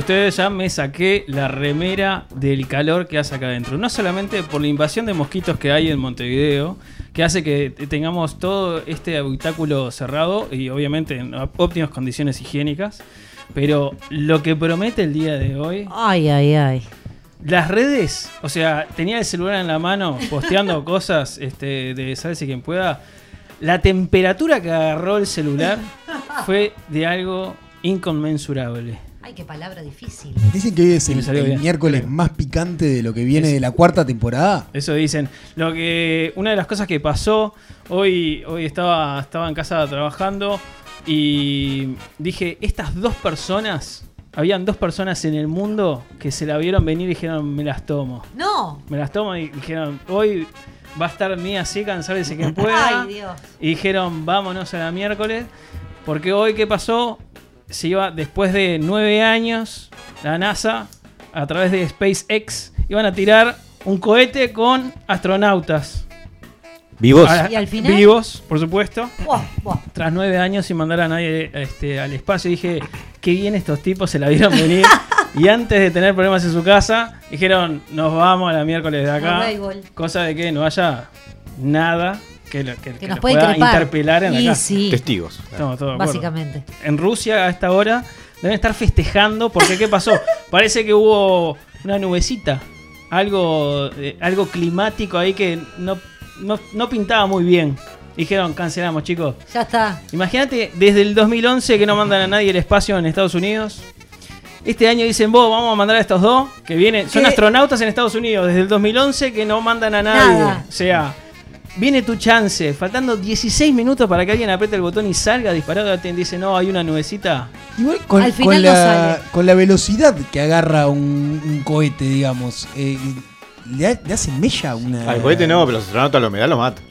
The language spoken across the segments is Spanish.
ustedes, ya me saqué la remera del calor que hace acá adentro. No solamente por la invasión de mosquitos que hay en Montevideo, que hace que tengamos todo este habitáculo cerrado y obviamente en óptimas condiciones higiénicas, pero lo que promete el día de hoy, Ay, ay, ay. las redes, o sea, tenía el celular en la mano posteando cosas este, de Sálvese quien pueda. La temperatura que agarró el celular fue de algo inconmensurable. Ay, qué palabra difícil. Dicen que hoy es el, salió el miércoles más picante de lo que viene Es- de la cuarta temporada. Eso dicen. Lo que una de las cosas que pasó hoy hoy estaba estaba en casa trabajando y dije estas dos personas habían dos personas en el mundo que se la vieron venir y dijeron me las tomo No. me las tomo y dijeron hoy va a estar Mía así cansarse quien pueda Ay, Dios. y dijeron vámonos a la miércoles porque hoy qué pasó se iba después de nueve años la NASA a través de SpaceX iban a tirar un cohete con astronautas ¿Vivos? A- ¿Y al final? vivos por supuesto buah. tras nueve años sin mandar a nadie este, al espacio dije qué bien estos tipos se la vieron venir y antes de tener problemas en su casa dijeron nos vamos a la miércoles de acá cosa de que no haya nada que, lo- que- que nos nos puede pueda interpelar en la Y casa sí, Testigos. Básicamente. En Rusia a esta hora deben estar festejando porque ¿qué pasó? Parece que hubo una nubecita, algo, eh, algo climático ahí que no, no, no pintaba muy bien. Dijeron, cancelamos chicos. Ya está. Imagínate, desde el 2011 que no mandan a nadie al espacio en Estados Unidos. Este año dicen, vos, vamos a mandar a estos dos que vienen. Son astronautas en Estados Unidos. Desde el 2011 que no mandan a nadie. Nada. O sea, viene tu chance. Faltando 16 minutos para que alguien apriete el botón y salga disparado. Te dice, no, hay una nubecita. Igual con, Al con no la, sale. con la velocidad que agarra un, un cohete, digamos, eh, le, ha- le hace mella una. Al cohete no, pero los astronautas la humedad lo mata.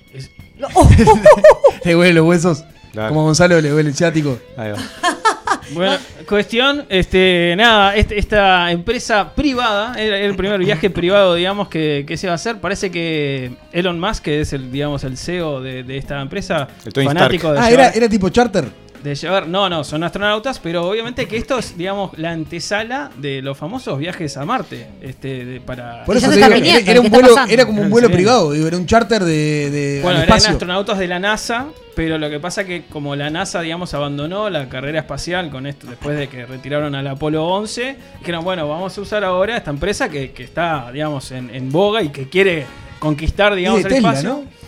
Le huele los huesos. Claro. Como a Gonzalo le huele el ciático. Ahí va. Bueno, cuestión, este, nada, este- esta empresa privada, era el primer viaje privado, digamos, que, que se va a hacer. Parece que Elon Musk, que es el, digamos, el CEO de, de esta empresa, El fanático de Ah, llevar, era, era tipo charter. De llevar- no, no, son astronautas, pero obviamente que esto es, digamos, la antesala de los famosos viajes a Marte, este, de- para. Por eso te digo, viniendo, era, era un ¿qué está vuelo, era como un vuelo sí. privado, digo, era un charter de, de Bueno, eran astronautas de la NASA, pero lo que pasa que como la NASA, digamos, abandonó la carrera espacial con esto, después de que retiraron al Apolo 11, dijeron, bueno, vamos a usar ahora esta empresa que, que está, digamos, en, en boga y que quiere conquistar, digamos, Y de el Tesla, espacio. ¿no?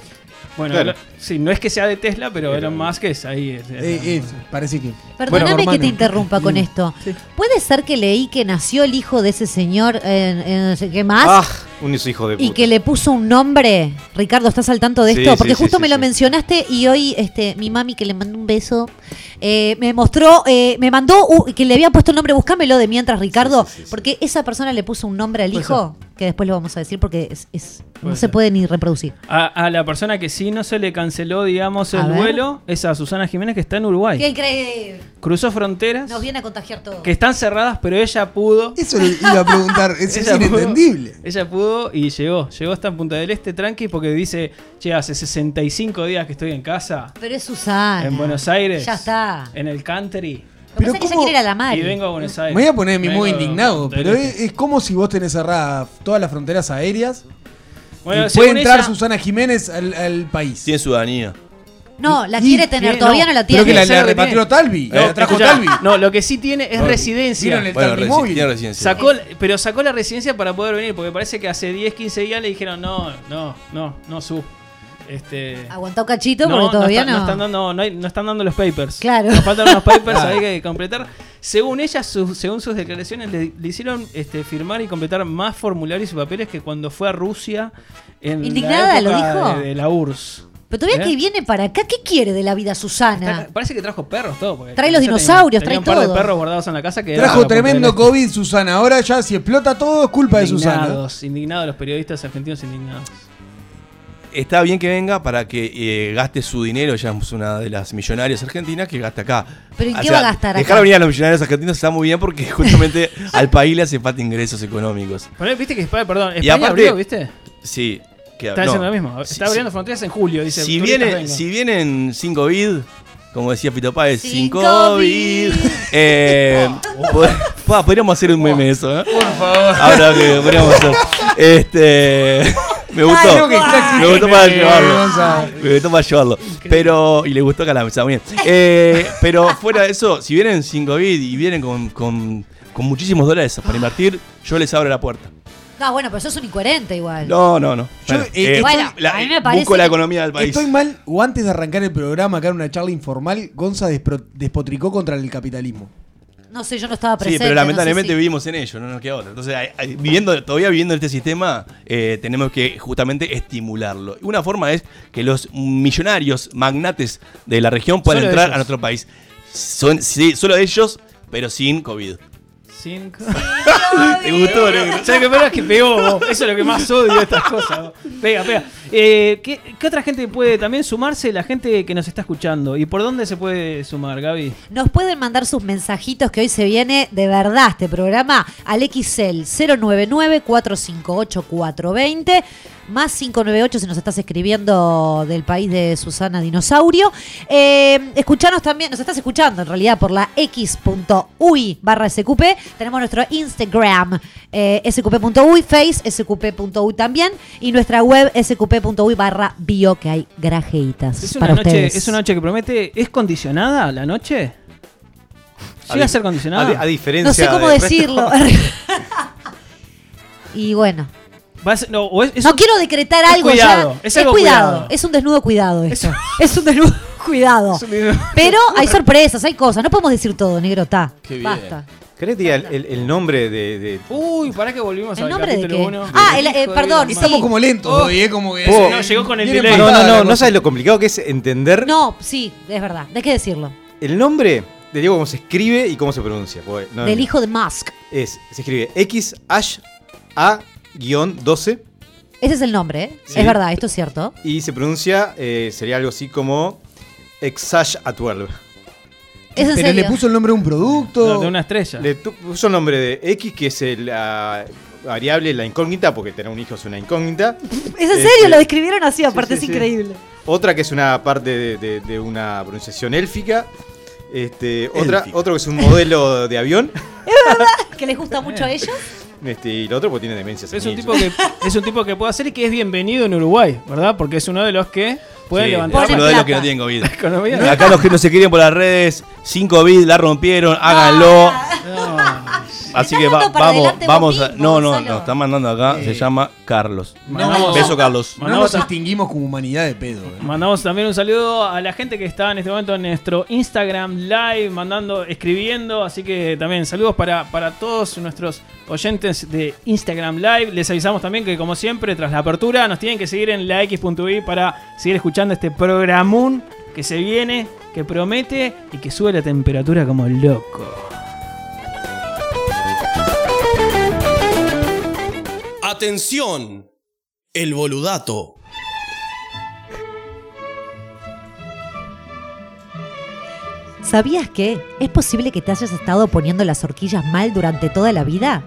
Bueno, Claro. lo- sí, no es que sea de Tesla, pero Elon Musk es ahí. es- es- Eh, eh, parece que. Perdóname Bueno, que te interrumpa con Mm. esto. ¿Puede ser que leí que nació el hijo de ese señor en, en no sé qué más? Ah, un hijo de puta. Y que le puso un nombre. Ricardo, ¿estás al tanto de Sí, esto? sí, Porque sí, justo sí, me lo sí. mencionaste y hoy este mi mami que le mandó un beso eh, me mostró, eh, me mandó que le había puesto el nombre, buscámelo de mientras Ricardo, sí, sí, sí. porque esa persona le puso un nombre al hijo, que después lo vamos a decir porque es, es- no se puede ni reproducir. A, a la persona que sí no se le canceló, digamos, el vuelo es a Susana Jiménez, que está en Uruguay. ¡Qué increíble! Cruzó fronteras, Nos viene a contagiar todo. que están cerradas, pero ella pudo. Eso le iba a preguntar. Es, es Ella pudo- inentendible. Ella pudo y llegó. Llegó hasta en Punta del Este tranqui porque dice, che, hace 65 días que estoy en casa, Pero es Susana. en Buenos Aires, Ya está. en el country, Lo Pero pasa es que ella ¿cómo- quiere ir a la mar. y vengo a Buenos Aires. Me voy a poner mi modo indignado, pero Este. es, es como si vos tenés cerradas todas las fronteras aéreas Bueno, y puede entrar ella- Susana Jiménez al, al país. Tiene ciudadanía. No, la Y- quiere tener, todavía no, no, la Creo tiene. que la, ¿Sabe la lo que repatrió tiene? Talvi. No, la trajo Escuchá, Talvi. No, lo que sí tiene es No, residencia. vieron el Bueno, Talvi resi- móvil. tiene residencia. Sacó, pero sacó la residencia para poder venir, porque parece que hace 10, 15 días le dijeron, no, no, no, no, su. Este, Aguantó cachito no, porque todavía está- no. no están dando, no, hay- no están dando los papers. Claro. Nos faltan unos papers ahí que completar. Según ella, su- según sus declaraciones, le, le hicieron este, firmar y completar más formularios y papeles que cuando fue a Rusia en ¿Indignada la lo época dijo? De, de la URSS. Pero todavía ¿Eh? que viene para acá, ¿qué quiere de la vida Susana? Está- parece que trajo perros todo. porque Trae los tenía- dinosaurios, tenía trae un par todo. de perros guardados en la casa que Trajo tremendo este. COVID, Susana. Ahora ya si explota todo es culpa de Susana. Indignados, indignados los periodistas argentinos indignados. Está bien que venga para que eh, gaste su dinero, ya es una de las millonarias argentinas que gasta acá. ¿Pero en qué sea, va a gastar Dejar acá? venir a los millonarios argentinos está muy bien porque justamente al país le hace falta ingresos económicos. Pero, viste que España, perdón, Y España aparte- abrió, ¿viste? Sí. Que, Está no. diciendo lo mismo. Si- Está abriendo si- fronteras en julio, dice. si, turistas viene, vengan. si vienen sin COVID, como decía Fito Páez, Sin sin COVID, COVID. eh, podríamos hacer un meme eso, ¿eh? Por favor. Ahora que podríamos hacer. Este. Me gustó. Ay, que me gustó para llevarlo. Me gustó para llevarlo. Pero. Y le gustó acá la mesa, muy bien. Eh, pero fuera de eso, si vienen sin COVID y vienen con, con, con muchísimos dólares para invertir, yo les abro la puerta. No, bueno, pero sos un incoherente igual. No, no, no. Yo, Bueno, eh, eh, Bueno, la- a mí me parece busco la que- economía del país. Estoy mal, o antes de arrancar el programa, acá en una charla informal, Gonza despro- despotricó contra el capitalismo. No sé, yo no estaba Sí, presente. pero no sé lamentablemente si- vivimos en ello, no nos queda otra. Entonces, hay- hay- viviendo, todavía viviendo en este sistema, eh, tenemos que justamente estimularlo. Una forma es que los millonarios, magnates de la región puedan Solo entrar ellos. a nuestro país. Son, sí, solo ellos, pero sin COVID. Cinco. ¿Te gustó, negro? ¿Sabes qué peor es que pegó? vos? Eso es lo que más odio de estas cosas. vos. Pega, pega. Eh, ¿qué, qué otra gente puede también sumarse? La gente que nos está escuchando. ¿Y por dónde se puede sumar, Gaby? Nos pueden mandar sus mensajitos que hoy se viene de verdad este programa al XL 099-458-420 más 598 si nos estás escribiendo del país de Susana Dinosaurio. Eh, escuchanos también, nos estás escuchando en realidad por la x.uy barra SQP. Tenemos nuestro Instagram eh, sqp.uy, face sqp.uy también y nuestra web sqp.uy barra bio que hay grajeitas Es una, para noche, ustedes. es una noche que promete. ¿Es condicionada la noche? ¿Llega a, ser A, condicionada? di- a diferencia No sé cómo decirlo. y bueno, Va a ser- no, o es- es no un- quiero decretar es algo cuidado, ya. es algo cuidado. cuidado. Es un desnudo cuidado esto. Es un desnudo cuidado. Pero hay sorpresas, hay cosas. No podemos decir todo, negro. Está. Basta. ¿Querés que diga el, el- el nombre de, de- Uy, para que volvimos ¿El al nombre de qué? uno. Ah, el- eh, perdón, sí. Estamos como lentos Oh. hoy, ¿eh? Como que. Oh. No, llegó con el delay. No, no, no, no sabes lo complicado que es entender No, sí, es verdad. Hay que decirlo. el nombre de Diego, cómo se escribe y cómo se pronuncia. no- Del hijo de Musk. Es, se escribe X H A-12 Ese es el nombre, ¿eh? Sí. Es verdad, esto es cierto. y se pronuncia, eh, sería algo así como Exash a 12. Es en Pero serio. le puso el nombre a un producto. No, de una estrella. Le puso el nombre de X, que es la variable, la incógnita, porque tener un hijo es una incógnita. Es en Este, serio, lo describieron así, aparte sí, es sí. increíble. Otra que es una parte de, de- de una pronunciación élfica. Este, otra, otro que es un modelo de avión. Que les gusta mucho a ellos. Este, y el otro porque tiene demencia. Es un, tipo que, es un tipo que puede hacer y que es bienvenido en Uruguay, ¿verdad? Porque es uno de los que puede Sí, levantar Pone uno de los que no tienen COVID. Acá los que no se quieren por las redes, sin COVID, la rompieron, háganlo. No. Así que va- vamos, vamos mismo, No, no, Gonzalo. nos están mandando acá, se llama Carlos. Mandamos- Beso, Carlos. No nos extinguimos como humanidad de pedo. ¿eh? mandamos también un saludo a la gente que está en este momento en nuestro Instagram Live, mandando, escribiendo. Así que también saludos para, para todos nuestros oyentes de Instagram Live. Les avisamos también que, como siempre, tras la apertura, nos tienen que seguir en la X.i para seguir escuchando este programón que se viene, que promete y que sube la temperatura como loco. Atención, el boludato. ¿Sabías que es posible que te hayas estado poniendo las horquillas mal durante toda la vida?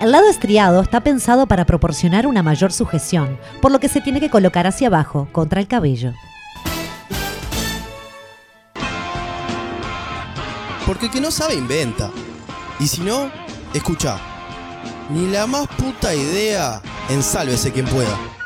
El lado estriado está pensado para proporcionar una mayor sujeción, por lo que se tiene que colocar hacia abajo, contra el cabello. Porque el que no sabe inventa. Y si no, escucha. Ni la más puta idea, ensálvese quien pueda.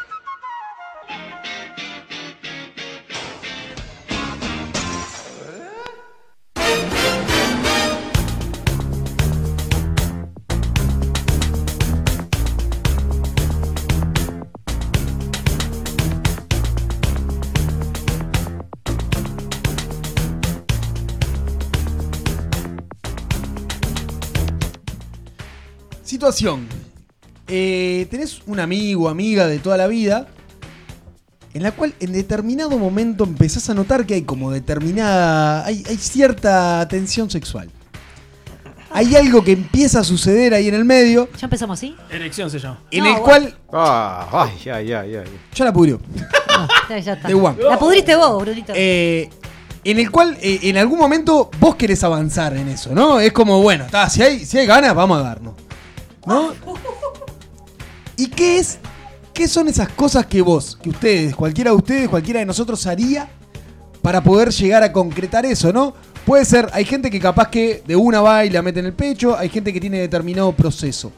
Situación. Eh, tenés un amigo, amiga de toda la vida. en la cual en determinado momento empezás a notar que hay como determinada, hay, hay cierta tensión sexual. Hay algo que empieza a suceder ahí en el medio, ¿Ya empezamos así? Erección se llama. en No, el bueno. cual Ah, ay, ay, ay, ay. yo la pudrió. No, ya, ya está. De. La pudriste vos, Brunito. Eh, en el cual eh, en algún momento vos querés avanzar en eso, ¿no? Es como, bueno, está, si, hay, si hay ganas, vamos a darnos. ¿No? ¿Y qué es? ¿Qué son esas cosas que vos, que ustedes, cualquiera de ustedes, cualquiera de nosotros haría para poder llegar a concretar eso, ¿no? Puede ser, hay gente que capaz que de una va y la mete en el pecho, hay gente que tiene determinado proceso.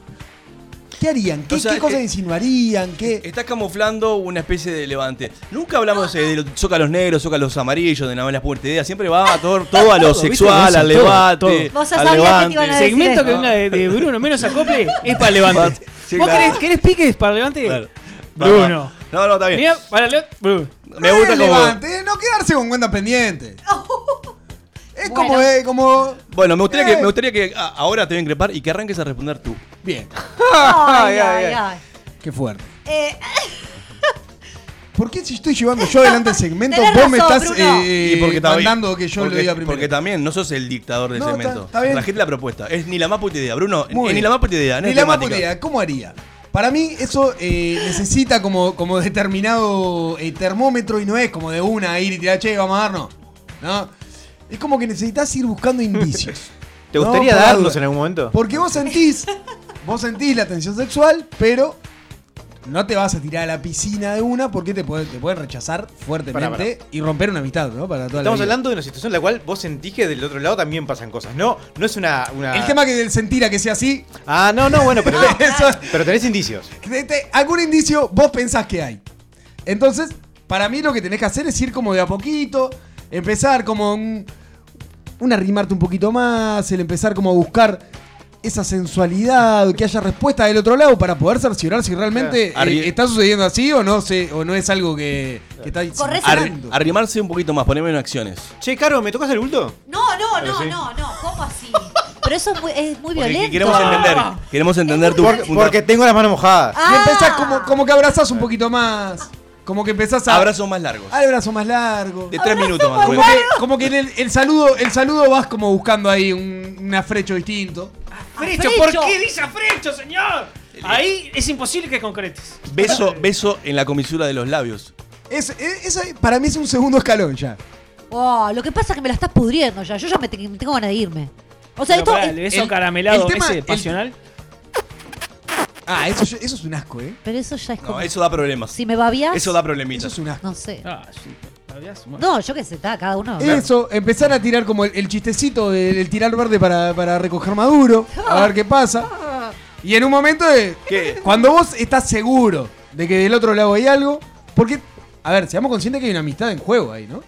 ¿Qué harían? ¿Qué, O sea, qué cosas eh, insinuarían? ¿Qué? Estás camuflando una especie de levante. Nunca hablamos eh, de los zócalos negros, zócalos amarillos, de nada más la puerta idea. Siempre va a todo, todo a lo sexual, al todo, levante. Vos al sabías que te levante. iban a El segmento que venga de, de Bruno menos acople es para levante. Sí, ¿Vos claro. querés, querés piques para levante? Claro. Bruno. No, no, está bien. Mira, para levante, Bruno. Me gusta como. levante, no quedarse con cuentas pendientes. Es Bueno. como, eh, como. Bueno, me gustaría, que, Eh. me gustaría que ah, ahora te voy a increpar y que arranques a responder tú. Bien. Ay, ay, ay. Qué fuerte. Eh, ¿Por qué si estoy llevando yo adelante el segmento, Tenés vos me estás Bruno. eh, Y porque también- mandando que yo porque, lo diga primero? Porque también no sos el dictador del No, está- segmento. está bien. Trajiste la propuesta. Es ni la más puta idea. Bruno, Muy ni bien. la más puta idea. No Ni es la más temática. puta idea. ¿Cómo haría? Para mí eso eh, necesita como, como determinado eh, termómetro y no es como de una ir y tirar, che, vamos a darnos. ¿No? Es como que necesitas ir buscando indicios. ¿Te gustaría duda. en algún momento? Porque vos sentís, vos sentís la tensión sexual, pero no te vas a tirar a la piscina de una porque te pueden, te rechazar fuertemente y romper una amistad, ¿no? Para toda Estamos hablando de una situación en la cual vos sentís que del otro lado también pasan cosas. No, no es una. una- El tema que del sentir a que sea así, Ah, no, no, bueno, pero, eso, pero tenés indicios. algún indicio vos pensás que hay. Entonces, para mí lo que tenés que hacer es ir como de a poquito, empezar como un, un arrimarte un poquito más, el empezar como a buscar esa sensualidad, que haya respuesta del otro lado para poder cerciorar si realmente Claro. eh, está sucediendo así o no se, o no es algo que, que está insinuando. arrimarse un poquito más, ponerme en acciones. Che, Caro, ¿me tocas el bulto? no, no, no, sí. no, no. ¿Cómo así? Pero eso es muy, es muy Porque violento. queremos entender. Queremos entender tu Por- punto. porque tengo las manos mojadas. Ah. Y empezás como, como que abrazás un poquito más. Como que empezás a. Abrazos más largos. Al brazo más largo. De tres minutos más Como que, como que en el, el saludo, el saludo vas como buscando ahí un, un afrecho distinto. Frecho, ¿por qué dice Frecho, señor? Ahí es imposible que concretes. Beso, beso en la comisura de los labios. Es, es- esa para mí es un segundo escalón ya. Oh, lo que pasa es que me la estás pudriendo ya. Yo ya me te- tengo ganas de irme. O sea, Pero esto. pará, es- el beso el- caramelado el tema- ese, el- pasional. Ah, eso, eso es un asco, ¿eh? pero eso ya es como. No, eso da problemas. Si me babias. Eso da Eso problemitas. es un asco. No sé. Ah, sí. No, yo qué sé, está, cada uno. Eso, empezar a tirar como el, el chistecito del el tirar verde para, para recoger maduro, a ver qué pasa. Y en un momento de. ¿Qué? Cuando vos estás seguro de que del otro lado hay algo. Porque, a ver, seamos conscientes que hay una amistad en juego ahí, ¿no?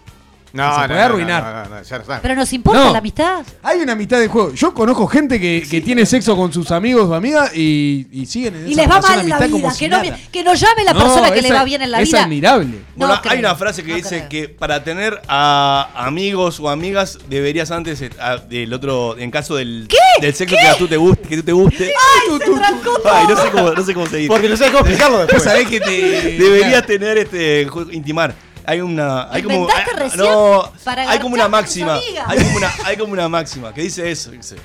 No, Se no, puede no, arruinar. No, no, no, ya no está. Pero nos importa No. la amistad. Hay una amistad en juego. Yo conozco gente que, que tiene sexo con sus amigos o amigas y, y siguen en Y esa les va mal en de la vida. si Que no, que nos llame la No, persona que le es- va bien en la es vida. admirable. No Bueno, hay una frase que no dice creo. que para tener a amigos o amigas deberías antes eh, a- del otro, en caso del, del sexo que a tú te guste, que tú te guste. ¡Ay, se todo! Ay, no sé cómo, no sé cómo se dice. Porque no sabes cómo explicarlo después. sabés que te. Deberías tener este intimar. Hay una hay como ¿Inventaste hay- recién no, para hay como una máxima. Hay como una hay como una máxima que dice eso, dice.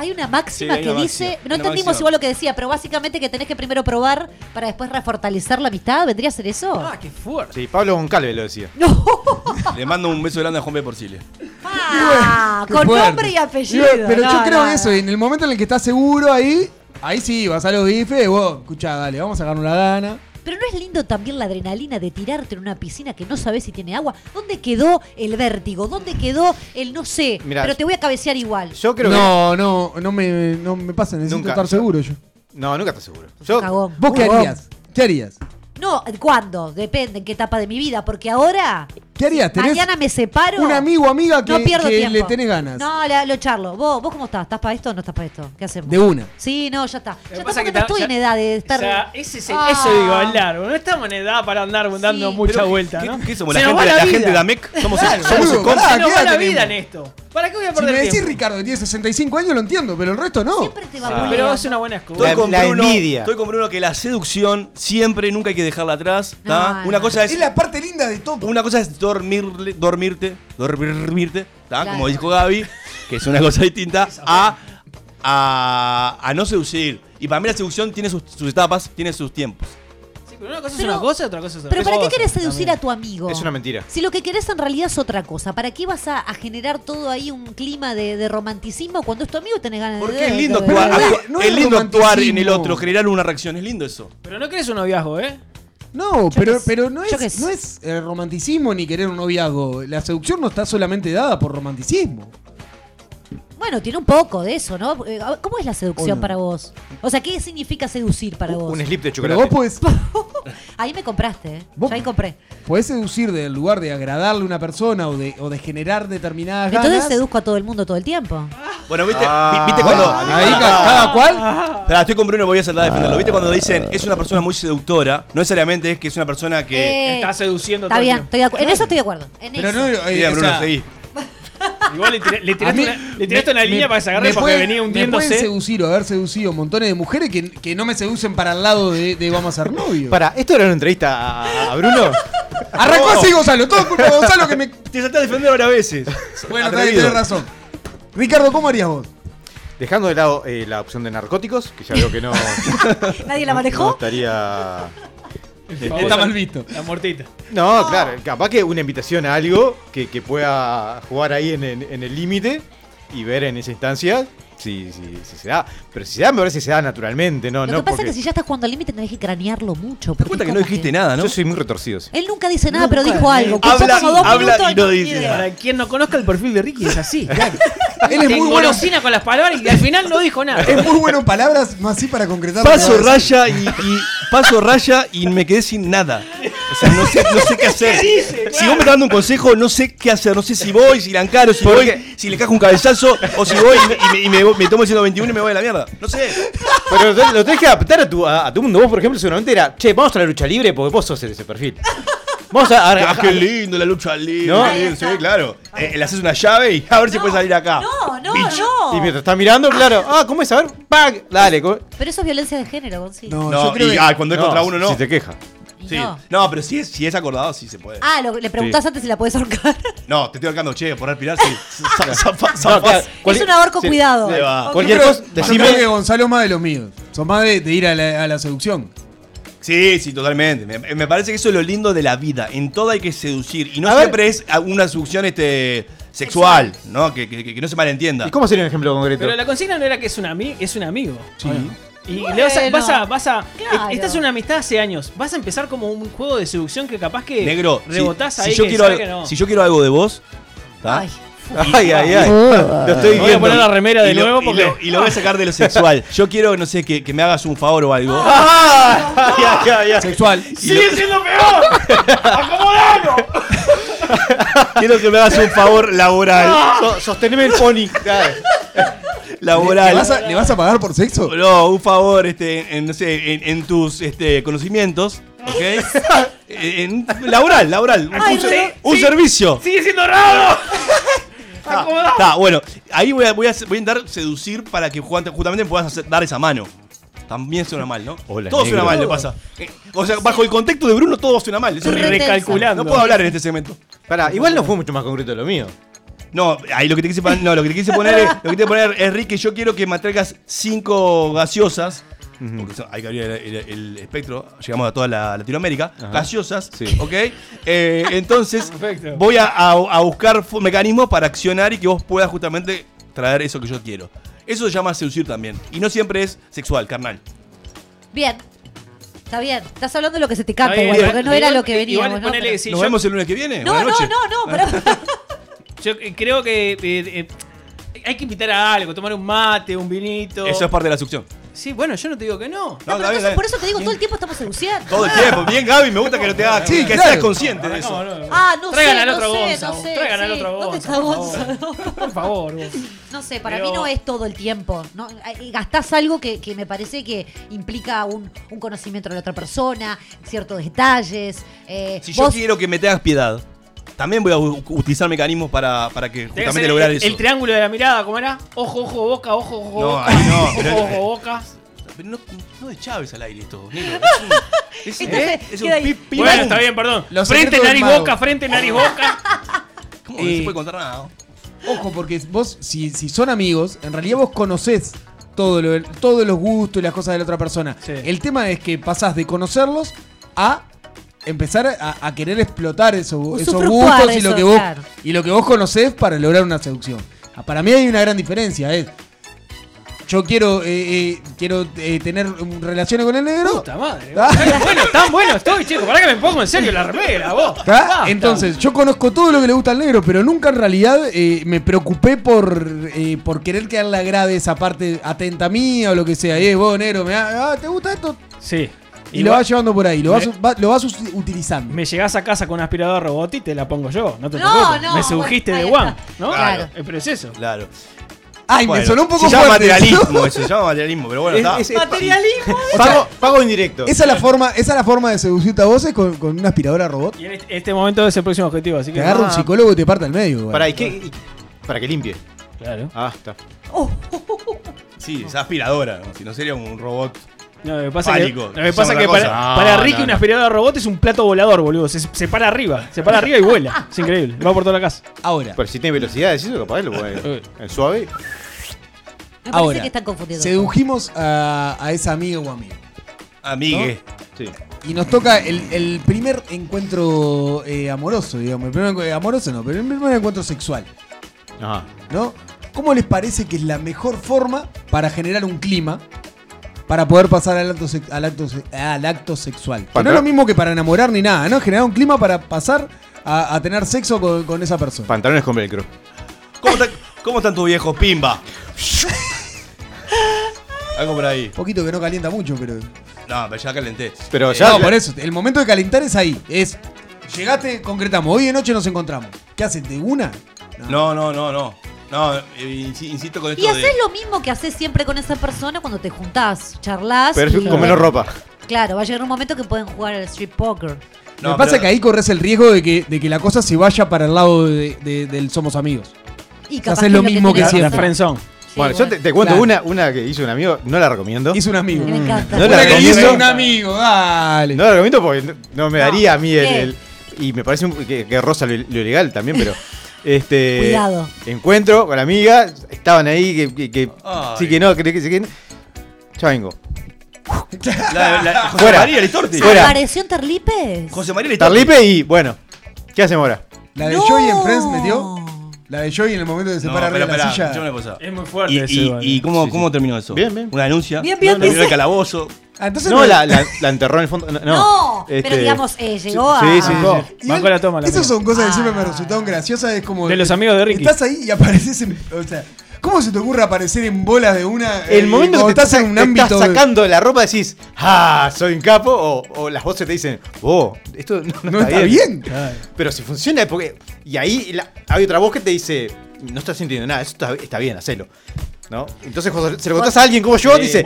Hay una máxima Sí, hay que una dice. no una entendimos máxima. igual lo que decía, pero básicamente que tenés que primero probar para después refortalecer la amistad. ¿Vendría a ser eso? Ah, qué fuerte. Sí, Pablo Goncalves lo decía. No. Le mando un beso grande a Juan B. Porcile. Ah, con fuerte. nombre y apellido. Pero yo creo no, eso, no. en el momento en el que estás seguro ahí, ahí sí, vas a los bifes, vos, escuchá, dale, vamos a sacarnos la gana. Pero no es lindo también la adrenalina de tirarte en una piscina que no sabes si tiene agua. ¿Dónde quedó el vértigo? ¿Dónde quedó el no sé? Mirá, pero te voy a cabecear igual. Yo creo no, no, no me, no me pasa, necesito Nunca. estar seguro yo. que. No, nunca estás seguro. Yo, Cagón. ¿Vos qué harías? ¿Qué harías? No, ¿cuándo? Depende en qué etapa de mi vida. Porque ahora ¿Qué harías? ¿Tenés Mañana me separo. un amigo o amiga que, no pierdo que tiempo. le tenés ganas? No, la- lo charlo. ¿Vos, ¿Vos cómo estás? ¿Estás para esto o no estás para esto? ¿Qué hacemos? De una. Sí, no, ya está. Lo que Ya pasa está, que porque no ta- estoy ya- en edad de estar. O sea, ese es el- Ah. eso digo, hablar. No estamos en edad para andar dando Sí. mucha Pero, vuelta, ¿qué- ¿no? ¿Qué somos? Se ¿La nos gente, va la, gente de AMEC? ¿Somos, Claro, somos boludo, el contra? pará, Se nos ¿qué va edad la vida en esto. ¿Para qué voy a Si perder me decís tiempo? Ricardo que tiene 65 años, lo entiendo, pero el resto no. Siempre te va Ah. a Pero es una buena excusa. Estoy La- con, la Bruno, envidia. estoy con Bruno que la seducción siempre, nunca hay que dejarla atrás. ¿tá? No, Una no. cosa es Es la parte linda de todo. Una cosa es dormirle, dormirte, dormirte, como dijo Gaby, que es una cosa distinta, a, a, a no seducir. Y para mí la seducción tiene sus, sus etapas, tiene sus tiempos. Sí, pero una cosa Pero- es una cosa y otra cosa es otra Pero ¿para qué querés seducir también. a tu amigo? Es una mentira. Si lo que querés en realidad es otra cosa, ¿para qué vas a, a generar todo ahí un clima de, de romanticismo cuando es tu amigo tenés ganas de... Porque es lindo, de- actuar, no es- no lindo actuar en el otro, generar una reacción, es lindo eso. Pero no querés un noviazgo, ¿eh? No, pero, pero no es, no es eh, romanticismo ni querer un noviazgo. La seducción no está solamente dada por romanticismo. Bueno, tiene un poco de eso, ¿no? Eh, a ¿Cómo es la seducción O no. para vos? O sea, ¿qué significa seducir para vos? Un slip de Pero chocolate. vos podés, Ahí me compraste, ¿eh? Vos- Yo ahí compré. podés seducir del lugar de agradarle a una persona o de, o de generar determinadas Entonces ganas. seduzco a todo el mundo todo el tiempo. Bueno, ¿viste, Ah, vi- ¿viste cuando... ahí ca- cada cual. Esperá, estoy con Bruno, voy a tratar de defenderlo. ¿Viste cuando dicen es una persona muy seductora? No necesariamente es que es una persona que... Eh, Está seduciendo Está todo el bien, estoy de acu- en eso estoy de acuerdo. En Pero eso. no, eh, Bien, o Bruno, sea, seguí. Igual le, tiré- le tiraste mí una, le tiraste me- una línea me- para sacarle me porque pueden- venía Me pueden hundiéndose. seducir o haber seducido montones de mujeres que, que no me seducen para el lado de, de vamos a ser novios. Para, ¿esto era una entrevista a, a Bruno? Arrancó así Gonzalo, todo culpa de Gonzalo que me. Te salté a defender varias veces. Bueno, tenés razón. Ricardo, ¿cómo harías vos? Dejando de lado eh, la opción de narcóticos, que ya veo que no, ¿Nadie la no manejó? estaría... Está mal visto. La muertita. No, claro, capaz que una invitación a algo que, que pueda jugar ahí en, en- en el límite y ver en esa instancia si, si, si se da. Pero si se da, me parece que se da naturalmente, ¿no? Lo no que pasa porque- es que si ya estás jugando al límite tenés que cranearlo mucho. Te cuenta que no dijiste nada, ¿no? Yo soy muy retorcido. sí. Él nunca dice nada, pero dijo algo. Habla- como dos habla minutos y no dice. Para quien no conozca el perfil de Ricky es así. claro. Él es Te muy bueno. con las palabras y al final no dijo nada. Es muy bueno en palabras, más así para concretar. lo que Paso raya y, y paso raya y me quedé sin nada. O sea, no sé, no sé qué hacer. Si vos me estás dando un consejo, no sé qué hacer. No sé si voy, si la encaro, si voy, si le cajo un cabezazo, o si voy y, me, y me- y me- me tomo el 121 y me voy a la mierda. No sé. Pero lo, lo tenés que adaptar a tu, a, a tu mundo. Vos, por ejemplo, seguramente era, che, vamos a la lucha libre porque vos sos ese perfil. Vamos a... a- Ah, qué lindo la lucha libre. ¿No? sí, claro. Eh, le haces una llave y a ver si puede salir acá. No, no, Bitch. no. Y mientras estás mirando, claro, ah, ¿cómo es? A ver, ¡pag! Dale. Pero eso es violencia de género, Gonzi. No, No, yo creo y que. ah, cuando es contra uno, no. Si te queja. Sí. no. No, pero si es, si es acordado, sí se puede. Ah, lo- le preguntás antes si la puedes ahorcar. No, te estoy ahorcando, che, por sí. Zafa- zafás. claro, cual- es un ahorco, sí, cuidado. ahí va. Ok. Cualquier cosa, yo decime- creo que Gonzalo es más de los míos. Son más de, de ir a la, a la seducción. Sí, sí, totalmente. Me, me parece que eso es lo lindo de la vida. En todo hay que seducir. Y no A ver. siempre es una seducción este, sexual, ¿no? Que, que- que no se malentienda. ¿Y cómo sería un ejemplo concreto? Pero la consigna no era que es un, ami es un amigo. Sí. Y Bueno. le vas a, vas a, vas a- Claro. esta es una amistad hace años. Vas a empezar como un juego de seducción que capaz que Negro, si- rebotás si, ahí yo que quiero algo, que no. si yo quiero algo de vos, ¿tá? Ay. Ay, ay, ay. Lo estoy Me voy a viendo. poner la remera de y, lo, nuevo y porque lo- y lo voy a sacar de lo sexual. Yo quiero, no sé, que, que me hagas un favor o algo. Ah, ay, ay, ay, ay. Sexual. sigue siendo peor. Acomodalo. Quiero que me hagas un favor laboral. So- sosteneme el pony. Dale. ¿Le laboral. vas, a, le vas a pagar por sexo? No, un favor, este, en, no sé, en, en tus este, conocimientos, ¿ok? En- laboral, laboral. Un, Ay, un- pero- un sí. servicio. Sigue siendo raro. Está, está, bueno, ahí voy a, voy, a, voy a intentar seducir para que ju- justamente puedas hacer- dar esa mano. También suena mal, ¿no? Hola, todo negro. suena mal, le pasa. O sea, bajo el contexto de Bruno todo suena mal. Eso Re es recalculando. No puedo hablar en este segmento. Pará, igual no fue mucho más concreto de lo mío. No, ahí lo que te quise, pon- no, lo que te quise poner es, lo que te quise poner es, Ricky, yo quiero que me traigas cinco gaseosas. Porque son- hay que abrir el, el- el espectro, llegamos a toda la Latinoamérica, Ajá. gaseosas, Sí. ¿ok? Eh, entonces, Perfecto. voy a, a- a buscar mecanismos para accionar y que vos puedas justamente traer eso que yo quiero. Eso se llama seducir también. Y no siempre es sexual, carnal. Bien. Está bien. Estás hablando de lo que se te canta, igual, porque no era lo que veníamos. ¿Nos yo- vemos el lunes que viene? No, no, no, no, pero- Yo eh, creo que eh, eh, hay que invitar a algo, tomar un mate, un vinito. Eso es parte de la seducción. Sí, bueno, yo no te digo que no. No, No, está pero bien, entonces, está por eso te digo, todo el tiempo estamos seduciendo. Todo el tiempo. Bien, Gaby, me gusta que lo te hagas. Sí, que claro. seas consciente de eso. No, no, no. Ah, no Traigan sé, al no otro sé, Gonza, no sé, Traigan al sí. otro ¿Dónde está por Gonza? favor. Por favor, vos. No sé, para Pero- mí no es todo el tiempo. ¿no? Gastás algo que, que me parece que implica un, un conocimiento de la otra persona, ciertos detalles. eh, Si yo vos- quiero que me tengas piedad, también voy a utilizar mecanismos para, para que que justamente hacer lograr el, eso. el triángulo de la mirada, ¿cómo era? Ojo, ojo, boca, ojo, ojo, No, boca. ahí no, Ojo, pero- ojo, boca. Pero no, no de Chávez al aire esto, negro. Es un, es un, un pip, pip, Bueno, está bien, perdón. Los Frente, nariz, boca, frente, nariz, boca. ¿Cómo no Eh, se puede contar nada? no? Ojo, porque vos, si, si son amigos, en realidad vos conocés todo lo, todos los gustos y las cosas de la otra persona. Sí. El tema es que pasás de conocerlos a empezar a, a querer explotar eso- esos gustos y lo que vos claro. y lo que vos conocés para lograr una seducción. Ah, Para mí hay una gran diferencia. Es, yo quiero eh, eh, quiero eh, tener relaciones con el negro. Puta madre. Ah. Tan bueno, tan bueno estoy, chico. Para que me pongo en serio la remera, vos. Entonces, yo conozco todo lo que le gusta al negro, pero nunca en realidad eh, me preocupé por, eh, por querer que a él le agrade esa parte atenta mía o lo que sea. Eh, vos, negro, me ah, ¿te gusta esto? Sí. Y lo vas llevando por ahí, lo vas, va- lo vas utilizando. Me llegás a casa con un aspirador robot y te la pongo yo. No te No, preocupes. no, me sedujiste bueno, de one. ¿no? Claro. Eh, Pero es eso. Claro. Ay, Bueno, me sonó un poco se llama fuerte. materialismo eso, se llama materialismo, pero bueno, Es- está. es- es- Materialismo. Pago, pago indirecto. Esa es la forma, esa es la forma de seducirte a vos es con, con una aspiradora robot. Y en este, este momento es el próximo objetivo, así que. Te agarra un psicólogo y te parte al medio. güey. Para, ¿y qué? y- para que limpie. Claro. Ah, está. Sí, es aspiradora, ¿no? si no sería un robot. No, lo que pasa que, Pálico. lo que, Es pasa otra que para, Ricky no, una aspiradora robot es un plato volador, boludo. Se, se para arriba. Se para arriba y vuela. Es increíble. Va por toda la casa. Ahora, Pero si tiene velocidad, es eso, capaz lo puede. Eh. En suave. Me parece ahora que están confundidos. sedujimos a, a esa amiga o amigo. Amigue. Sí. Y nos toca el, el primer encuentro eh, amoroso, digamos. El primer encu- amoroso no, pero el primer encuentro sexual, Ajá. ¿no? ¿Cómo les parece que es la mejor forma para generar un clima para poder pasar al acto, al acto, al acto sexual? Que no es lo mismo que para enamorar ni nada, ¿no? Generar un clima para pasar a, a tener sexo con, con esa persona. Pantalones con velcro. ¿Cómo, está- ¿Cómo están tus viejos? Pimba. Algo por ahí. Un poquito que no calienta mucho, pero... No, pero ya calenté. Pero ya. no, por eso. El momento de calentar es ahí. Es... Llegaste, concretamos. Hoy de noche nos encontramos. ¿Qué haces? ¿De una? No, no, no, no. No, eh, insi- insisto con esto Y de. haces lo mismo que haces siempre con esa persona cuando te juntás, charlas. Pero es y- con menos ropa. Claro, va a llegar un momento que pueden jugar al street poker. No, Lo que pasa pero- es que ahí corres el riesgo de que, de que la cosa se vaya para el lado de- de- del somos amigos. Y sea, capaz haces lo que mismo que tenés La, la siempre. friendzone. Bueno, yo te, te cuento Claro. una, una que hizo un amigo, no la recomiendo. Hizo un amigo. Me encanta. No la Una que recomiendo. hizo un amigo, dale. No la recomiendo porque no, no me No, daría a mí el, Y me parece un- que, que roza lo, lo legal también, pero. Este. Cuidado. Encuentro con la amiga, estaban ahí, que, que, que sí que no, que, que que. Ya vengo. La, la- José Fuera. María Listorti. Fuera. ¿Apareció en Terlipes? José María Listorti. Tarlipe y bueno. ¿Qué hacemos ahora? La de No. Joey en Friends metió. La de Joey en el momento de se No, para arriba de la pará, silla. yo una cosa. Es muy fuerte ¿Y, ese, y, vale. y cómo, Sí, sí. cómo terminó eso? Bien, bien. Una denuncia. Bien, bien, No, terminó dice- el calabozo. Ah, entonces No, la, la, la enterró en el fondo. No, No, no, pero este, digamos, eh, llegó sí, a. sí, sí. Igual, bancó la toma. La Esas son cosas que Ah. siempre me resultaron graciosas. Es como. De los amigos de Ricky. Estás ahí y apareces en. O sea, ¿cómo se te ocurre aparecer en bolas de una. El eh, momento cuando que te estás en un te ámbito. estás sacando la ropa decís, ¡ah! Soy un capo. O, o las voces te dicen, ¡oh! Esto no, No está bien. Pero si funciona, es porque. Y ahí la- hay otra voz que te dice, no estás sintiendo nada, eso está, está bien, hacelo. ¿No? Entonces, cuando se lo contás a alguien como yo, Sí, dice.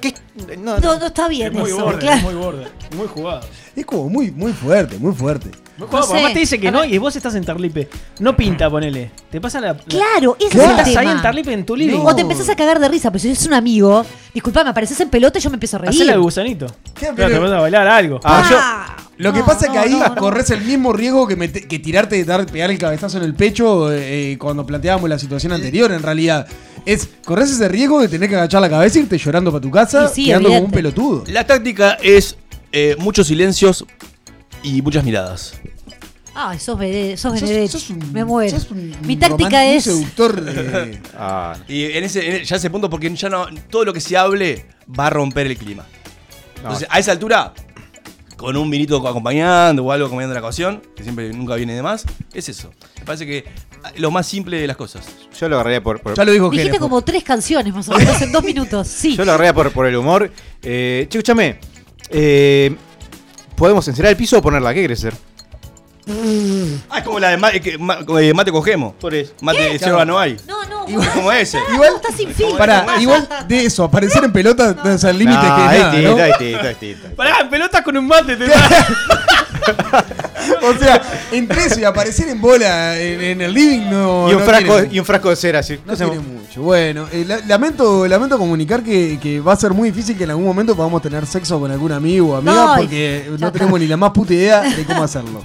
¿qué? No, No, no. no está bien Es muy eso, borde, claro. muy borde. Muy jugado. Es como muy, muy fuerte, muy fuerte. Sé. Además te dice que A no ver. y vos estás en Tarlipe. No pinta, ponele. Te pasa la. la- Claro, ese es el Estás ahí en Tarlipe en tu living. O te empezás a cagar de risa, pero si es un amigo, disculpame, apareces en pelota y yo me empiezo a reír. Hacela de gusanito. ¿Qué? Claro, te vas a bailar algo. Ah, yo- Ah, Lo que no, pasa es que no, ahí no, no. corres el mismo riesgo que, mete- que tirarte de dar, pegar el cabezazo en el pecho eh, cuando planteábamos la situación anterior, en realidad. Es, corres ese riesgo de tener que agachar la cabeza y irte llorando para tu casa, Sí, sí, quedando como un evidente. pelotudo. La táctica es eh, muchos silencios y muchas miradas. Ay, sos, vede- sos Benedetti. sos un- Me muero. sos un Mi táctica un es. seductor. eh, Ah, Y en ese, en- ya ese punto, porque ya no. Todo lo que se hable va a romper el clima. no. Entonces, a esa altura, con un vinito acompañando o algo acompañando la ocasión, que siempre nunca viene de más, es eso. Me parece que ah, lo más simple de las cosas. Yo lo agarraría por, por- Ya lo dijo Dijiste como tres canciones más o menos en dos minutos. Sí. yo lo agarraría por, por el humor. Eh, che, escúchame. eh, ¿Podemos encerar el piso o ponerla? ¿Qué querés hacer? Ah, es como la de ma- que ma- de mate cogemos. Por eso. Mate de yerba no hay. No, no. Es como ese. Igual- está sin fin. Pará, igual de eso, aparecer en pelota, sea, el límite No, que es es es. Pará, en pelotas con un mate. te- O sea, entre eso y aparecer en bola en, en el living no. y, un no frasco, tiene- y un frasco de cera, así. No tiene mucho. Bueno, eh, la- lamento, lamento comunicar que, que va a ser muy difícil que en algún momento podamos tener sexo con algún amigo o amiga Ay, porque ya no está. tenemos ni la más puta idea de cómo hacerlo.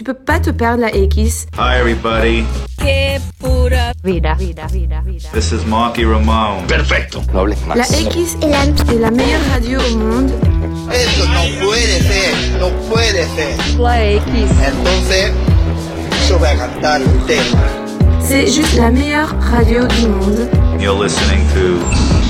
Tu peux pas te perdre la X. Hi, everybody. Qué pura Vida, vida, vida, vida. This is Marky Ramone. Perfecto. No hables La X est la, est la meilleure radio au monde. Eso no puede ser, no puede ser. La X. Entonces, yo voy a cantar un tema. C'est juste la meilleure radio du monde. You're listening to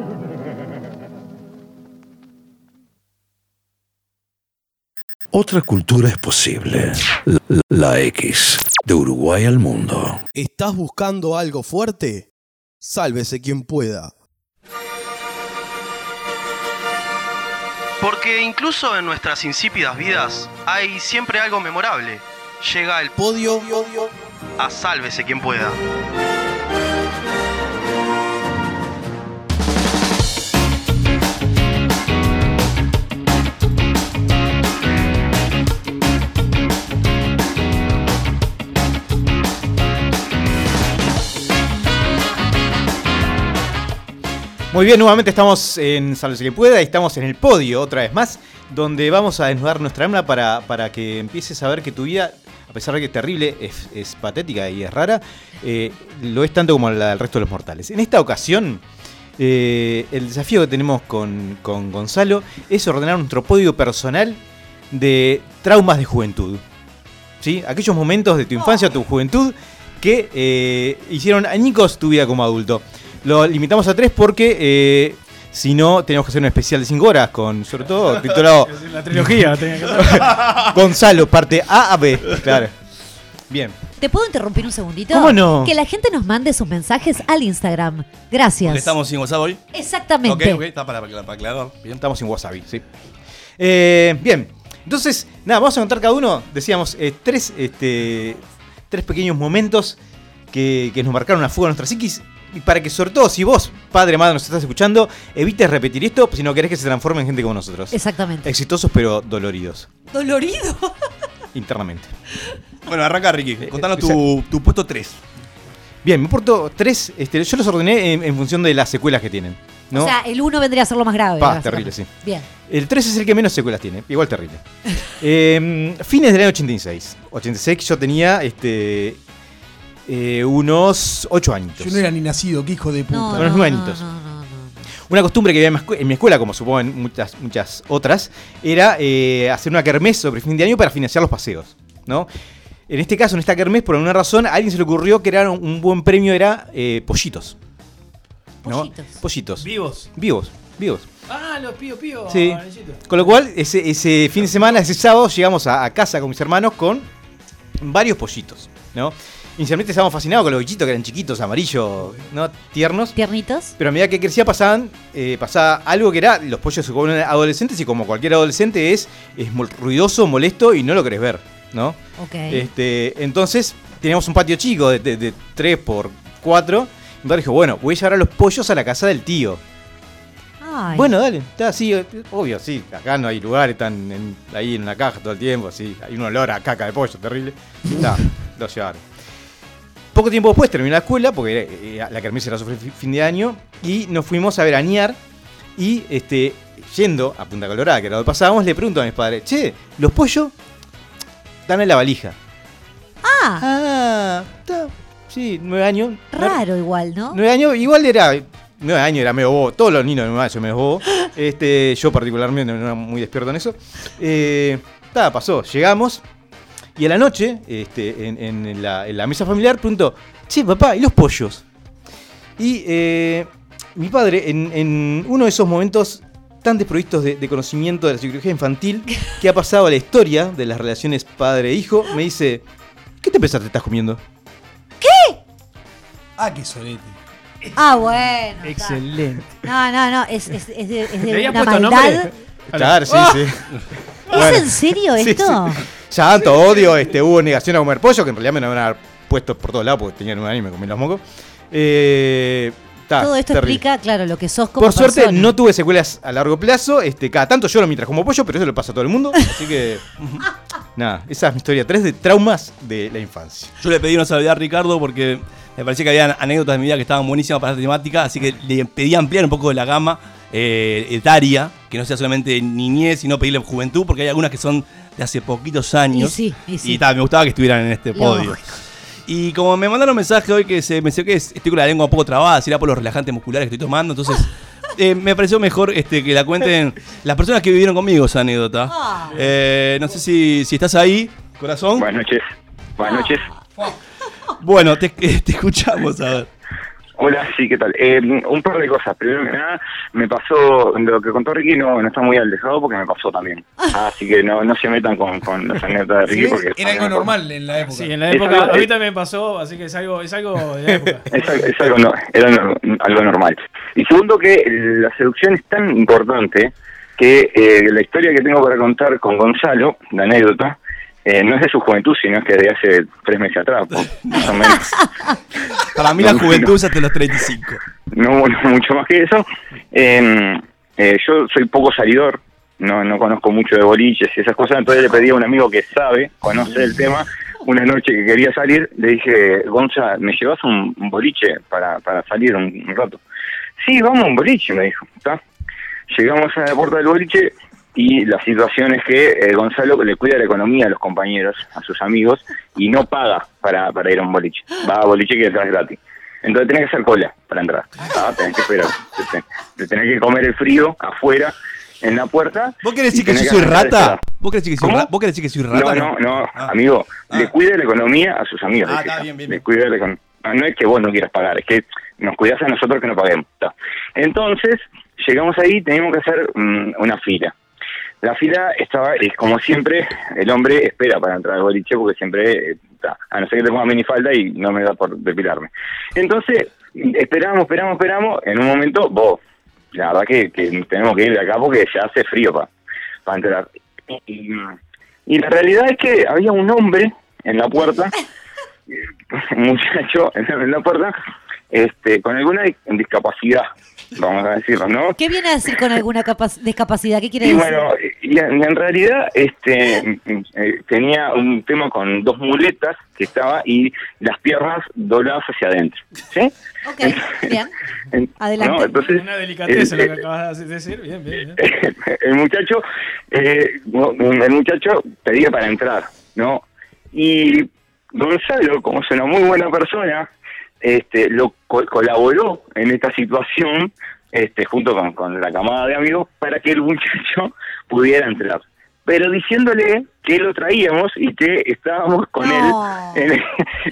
Otra cultura es posible. La, la X. De Uruguay al mundo. ¿Estás buscando algo fuerte? Sálvese quien pueda. Porque incluso en nuestras insípidas vidas hay siempre algo memorable. Llega el Podio. a sálvese quien pueda. Muy bien, nuevamente estamos en Salve que pueda y estamos en el podio otra vez más, donde vamos a desnudar nuestra alma para, para que empieces a ver que tu vida, a pesar de que es terrible, es, es patética y es rara, eh, lo es tanto como la del resto de los mortales. En esta ocasión, eh, el desafío que tenemos con, con Gonzalo es ordenar nuestro podio personal de traumas de juventud. ¿Sí? Aquellos momentos de tu infancia o tu juventud que eh, hicieron añicos tu vida como adulto. Lo limitamos a tres porque eh, si no, tenemos que hacer un especial de 5 horas con, sobre todo, titulado La trilogía. tenía que ser. Gonzalo, parte A a B. Claro. Bien. ¿Te puedo interrumpir un segundito? ¿Cómo no? Que la gente nos mande sus mensajes al Instagram. Gracias. Porque estamos sin WhatsApp hoy. Exactamente. Ok, ok, está para, para, para aclarar. Bien. Estamos en Wasabi, sí. Eh, bien. Entonces, nada, vamos a contar cada uno, decíamos, eh, tres, este, tres pequeños momentos que, que nos marcaron a fuego en nuestra psiquis. Y para que, sobre todo, si vos, padre, madre, nos estás escuchando, evites repetir esto si no querés que se transforme en gente como nosotros. Exactamente. Exitosos pero doloridos, Dolorido. internamente. Bueno, arranca Ricky. Contanos eh, tu, tu puesto 3. Bien, me porto tres. Este, yo los ordené en, en función de las secuelas que tienen. ¿no? O sea, el 1 vendría a ser lo más grave. Pa, terrible, sí. Bien. El 3 es el que menos secuelas tiene, igual terrible. Eh, fines del año 86. 86 que yo tenía este, eh, unos 8 años. Yo no era ni nacido, qué hijo de puta. No, Unos no, 9 no, añitos. no, no, no. Una costumbre que había en mi escuela, como supongo en muchas, muchas otras, era eh, hacer una kermés sobre fin de año para financiar los paseos. ¿no? En este caso, en esta kermés, por alguna razón, a alguien se le ocurrió que era un, buen premio, era eh, pollitos. ¿no? Pollitos. Pollitos. Vivos. Vivos, vivos. Ah, los pío pío. Sí. Con lo cual, ese, ese fin de semana, ese sábado, llegamos a, a casa con mis hermanos con varios pollitos, ¿no? Inicialmente estábamos fascinados con los bichitos que eran chiquitos, amarillos, ¿no? Tiernos. ¿Tiernitos? Pero a medida que crecía pasaban, eh, pasaba algo que era, los pollos se comen adolescentes y como cualquier adolescente es, es ruidoso, molesto y no lo querés ver, ¿no? Ok. Este, entonces teníamos un patio chico de, de, de 3 por 4 Mi padre dijo, bueno, voy a llevar a los pollos a la casa del tío. Ay. Bueno, dale, está así, eh, obvio, sí, acá no hay lugar, están en- ahí en la caja todo el tiempo, así, hay un olor a caca de pollo terrible. Está, lo llevaron. Poco tiempo después terminé la escuela, porque eh, la kermés era su fi- fin de año, y nos fuimos a veranear, y este, yendo a Punta Colorada, que era donde pasábamos, le pregunto a mis padres, che, ¿los pollos están en la valija? Ah, Ah, sí, nueve años. raro igual, ¿no? Nueve años, igual era. Nueve años era medio bobo. Todos los niños de nueve años son medio bobo. Este, yo particularmente no era muy despierto en eso. Eh, pasó. Llegamos. Y a la noche, este, en, en la, en la mesa familiar, preguntó, che, papá, ¿y los pollos? Y eh, mi padre, en, en uno de esos momentos tan desprovistos de, de conocimiento de la psicología infantil que ha pasado a la historia de las relaciones padre-hijo, me dice, ¿qué te pensaste que estás comiendo? Ah, qué solete. Ah, bueno. está. Excelente. No, no, no, es, es, es de, es de ¿Le había una maldad. Claro, sí, ¡Ah! sí. ¿Es en serio Sí, esto? sí. Llanto, odio, este, hubo negación a comer pollo, que en realidad me lo van a haber puesto por todos lados porque tenía nueve años y me comí los mocos. Eh, ta, Todo esto terrible. explica, claro, lo que sos como Por suerte persona. no tuve secuelas a largo plazo. Este, cada tanto lloro mientras como pollo, pero eso lo pasa a todo el mundo. Así que. nada, esa es mi historia 3 de traumas de la infancia. Yo le pedí una salvedad a Ricardo porque me parecía que había anécdotas de mi vida que estaban buenísimas para esta temática, así que le pedí ampliar un poco de la gama eh, etaria, que no sea solamente niñez, sino pedirle juventud, porque hay algunas que son de hace poquitos años. Y sí, y sí. ta, me gustaba que estuvieran en este podio. Lógico. Y como me mandaron un mensaje hoy que se me sé que es- estoy con la lengua un poco trabada, será por los relajantes musculares que estoy tomando, entonces eh, me pareció mejor este, que la cuenten las personas que vivieron conmigo esa anécdota. Ah. Eh, no sé si, si estás ahí, corazón. Buenas noches. Buenas noches. Bueno, te, te escuchamos, a ver. Hola, sí, ¿qué tal? Eh, un par de cosas. Primero que nada, me pasó, lo que contó Ricky no, no está muy alejado porque me pasó también. Así que no, no se metan con, con las anécdotas de Sí, Ricky porque... Era algo normal en la época. Sí, en la época. A mí es- también me pasó, así que es algo, es algo de la época. Es, es algo, no, era no- algo normal. Y segundo que la seducción es tan importante que eh, la historia que tengo para contar con Gonzalo, la anécdota, eh, no es de su juventud, sino es que de hace tres meses atrás, po, más o menos. Para mí la juventud es hasta los 35. no, no mucho más que eso. Eh, eh, yo soy poco salidor, no, no conozco mucho de boliches y esas cosas, entonces le pedí a un amigo que sabe, conoce el tema, una noche que quería salir, le dije, Gonza, ¿me llevas un, un boliche para, para salir un, un rato? Sí, vamos a un boliche, me dijo. ¿está? Llegamos a la puerta del boliche y la situación es que eh, Gonzalo le cuida la economía a los compañeros, a sus amigos, y no paga para, para ir a un boliche. Va a boliche que entras gratis. Entonces tenés que hacer cola para entrar. Ah, Tenés que esperar. Te- te- te tenés que comer el frío afuera, en la puerta. ¿Vos querés decir que yo soy rata? ¿Vos querés decir que soy, ¿Cómo? ra- ¿Vos querés decir que soy rata? No, no, no, Ah. amigo. Le Ah. cuida la economía a sus amigos. Ah, está bien, bien, Le cuida la econ- Ah, No es que vos no quieras pagar, es que nos cuidás a nosotros que no paguemos. Entonces, llegamos ahí y teníamos que hacer mm, una fila. La fila estaba, es como siempre, el hombre espera para entrar al boliche porque siempre, eh, a no ser que te ponga minifalda y no me da por depilarme. Entonces, esperamos, esperamos, esperamos. En un momento, vos, la verdad que, tenemos que ir de acá porque ya hace frío para entrar. Y, y la realidad es que había un hombre en la puerta, un muchacho en la puerta, este, con alguna dis- discapacidad. Vamos a decirlo, ¿no? ¿Qué viene a decir con alguna capac- discapacidad? ¿Qué quiere Y decir? bueno, y en, en realidad este eh, tenía un tema con dos muletas que estaba y las piernas dobladas hacia adentro. ¿Sí? Ok, bien. En- Adelante. ¿no? Entonces, Una delicadeza el- lo que acabas de decir. Bien, bien, bien. el muchacho eh, el muchacho pedía para entrar no y Gonzalo como es una muy buena persona este lo co- colaboró en esta situación este junto con, con la camada de amigos para que el muchacho pudiera entrar. Pero diciéndole que lo traíamos y que estábamos con No. él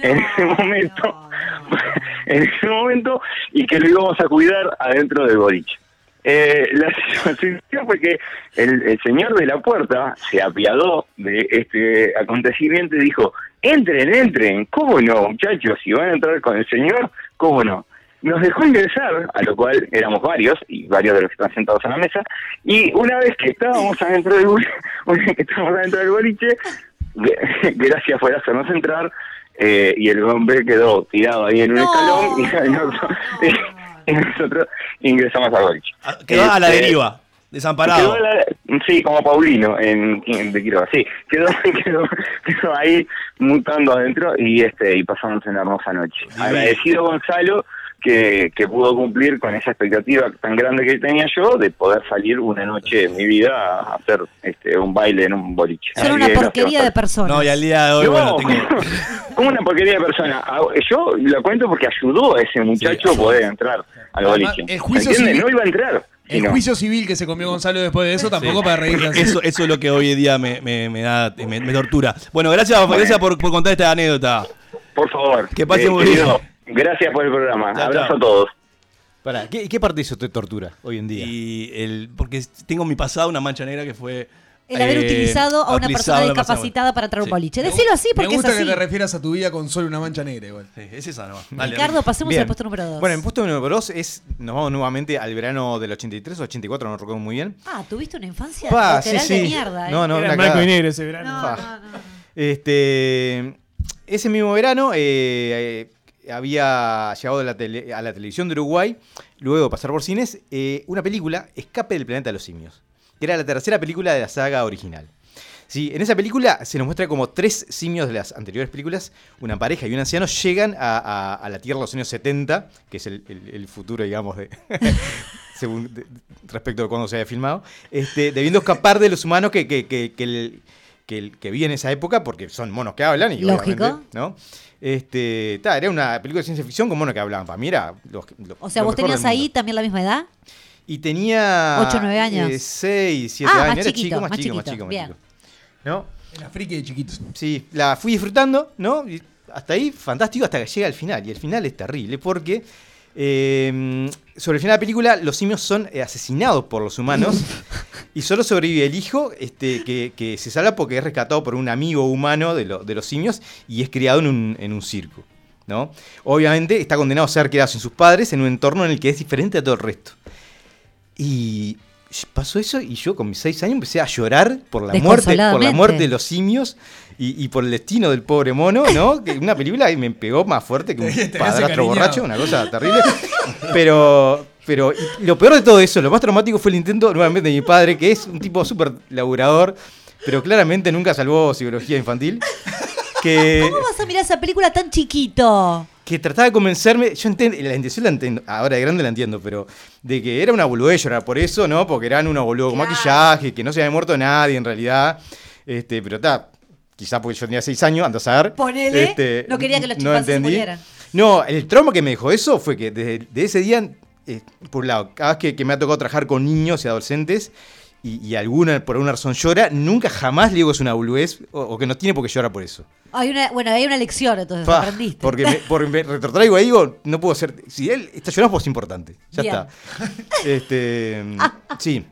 en, en ese momento en ese momento y que lo íbamos a cuidar adentro del boliche eh, la situación fue que el, el señor de la puerta se apiadó de este acontecimiento y dijo, entren, entren, ¿cómo no, muchachos? Si van a entrar con el señor, ¿cómo no? Nos dejó ingresar, a lo cual éramos varios, y varios de los que están sentados en la mesa, y una vez que estábamos adentro del, una que estábamos adentro del boliche, gracias por hacernos entrar, eh, y el hombre quedó tirado ahí en un escalón, y nosotros, y nosotros ingresamos al boliche. Quedó a la Este, deriva, desamparado. Quedó a la- sí, como Paulino en, en- de Quiroga, sí. Quedó, quedó, quedó ahí mutando adentro y este y pasamos una hermosa noche. Agradecido Gonzalo que, que pudo cumplir con esa expectativa tan grande que tenía yo de poder salir una noche en mi vida a hacer este un baile en un boliche. Son una porquería de personas. No, y al día de hoy, No, bueno, tengo. como una porquería de persona. Ah, Yo lo cuento porque ayudó a ese muchacho a poder entrar al Además, boliche. el juicio civil- No iba a entrar. El no. juicio civil que se comió Gonzalo después de eso tampoco Sí. para reírse así. Eso, eso es lo que hoy en día me, me, me da, me, me tortura. Bueno, gracias, gracias por, por contar esta anécdota. Por favor. Que pase Eh, muy bien. Gracias por el programa. Chao, Abrazo chao. a todos. Pará, ¿qué, qué parte de eso te tortura hoy en día? Y el, porque tengo en mi pasado una mancha negra que fue. El haber eh, utilizado a una persona discapacitada para entrar a un Sí. boliche. Decilo así Me porque es gusta así. que te refieras a tu vida con solo una mancha negra igual. Sí, es esa nomás. Ricardo, pasemos Bien. al puesto número 2. Bueno, en puesto número 2 es, nos vamos nuevamente al verano del 83 o 84, no recuerdo muy bien. Ah, tuviste una infancia Pa, sí, literal de sí. mierda, ¿eh? No, no, Era blanco y negro ese verano. No, no, no. Este, ese mismo verano eh, eh, había llegado a la, televisión de Uruguay, luego de pasar por cines, eh, una película, Escape del Planeta de los Simios, que era la tercera película de la saga original. Sí, en esa película se nos muestra como tres simios de las anteriores películas, una pareja y un anciano, llegan a, la Tierra en los años 70, que es el, futuro, digamos, de, de- respecto de cuando se haya filmado, este, debiendo escapar de los humanos que, que, que, que el- que, viven en esa época, porque son monos que hablan. Y Lógico. ¿no? Este, ta, era una película de ciencia ficción con monos que hablaban. Para mí era lo- lo- O sea, vos tenías ahí también la misma edad. Y tenía. Ocho, nueve años. 6, 7 Ah, más años. Era chiquito, chico, más, más chico, más chico, más Bien. chico. ¿No? Era friki de chiquitos. Sí, la fui disfrutando, ¿no? Y hasta ahí, fantástico, hasta que llega al final. Y el final es terrible porque eh, sobre el final de la película, los simios son eh, asesinados por los humanos y solo sobrevive el hijo este, que, que se salva porque es rescatado por un amigo humano de, lo- de los simios y es criado en un, en un circo. ¿no? Obviamente está condenado a ser criado sin sus padres en un entorno en el que es diferente a todo el resto. Y pasó eso y yo con mis seis años empecé a llorar por la muerte, por la muerte de los simios y, y por el destino del pobre mono, ¿no? Que una película que me pegó más fuerte que un padrastro borracho, una cosa terrible. Pero, pero lo peor de todo eso, lo más traumático fue el intento nuevamente de mi padre, que es un tipo súper laburador, pero claramente nunca salvó psicología infantil. Que, ¿Cómo vas a mirar esa película tan chiquito? Que trataba de convencerme, yo entiendo, la intención la entiendo, ahora de grande la entiendo, pero de que era una boludez llorar por eso, ¿no? Porque eran unos boludos con maquillaje, que no se había muerto nadie en realidad. Este, pero está, quizás porque yo tenía seis años, andas a ver. Ponele, Este, no quería que los no chimpancés se murieran. No, el trauma que me dejó eso fue que desde de ese día, eh, por un lado, cada vez que, que me ha tocado trabajar con niños y adolescentes, y, y alguna por alguna razón llora, nunca jamás le digo que es una boludez o, o que no tiene por qué llorar por eso. Hay una, bueno, hay una lección, entonces Pa, aprendiste. Porque me, porque me retrotraigo ahí digo, no puedo ser. Si él está llorando, pues es importante. Ya Bien. está. Este, sí.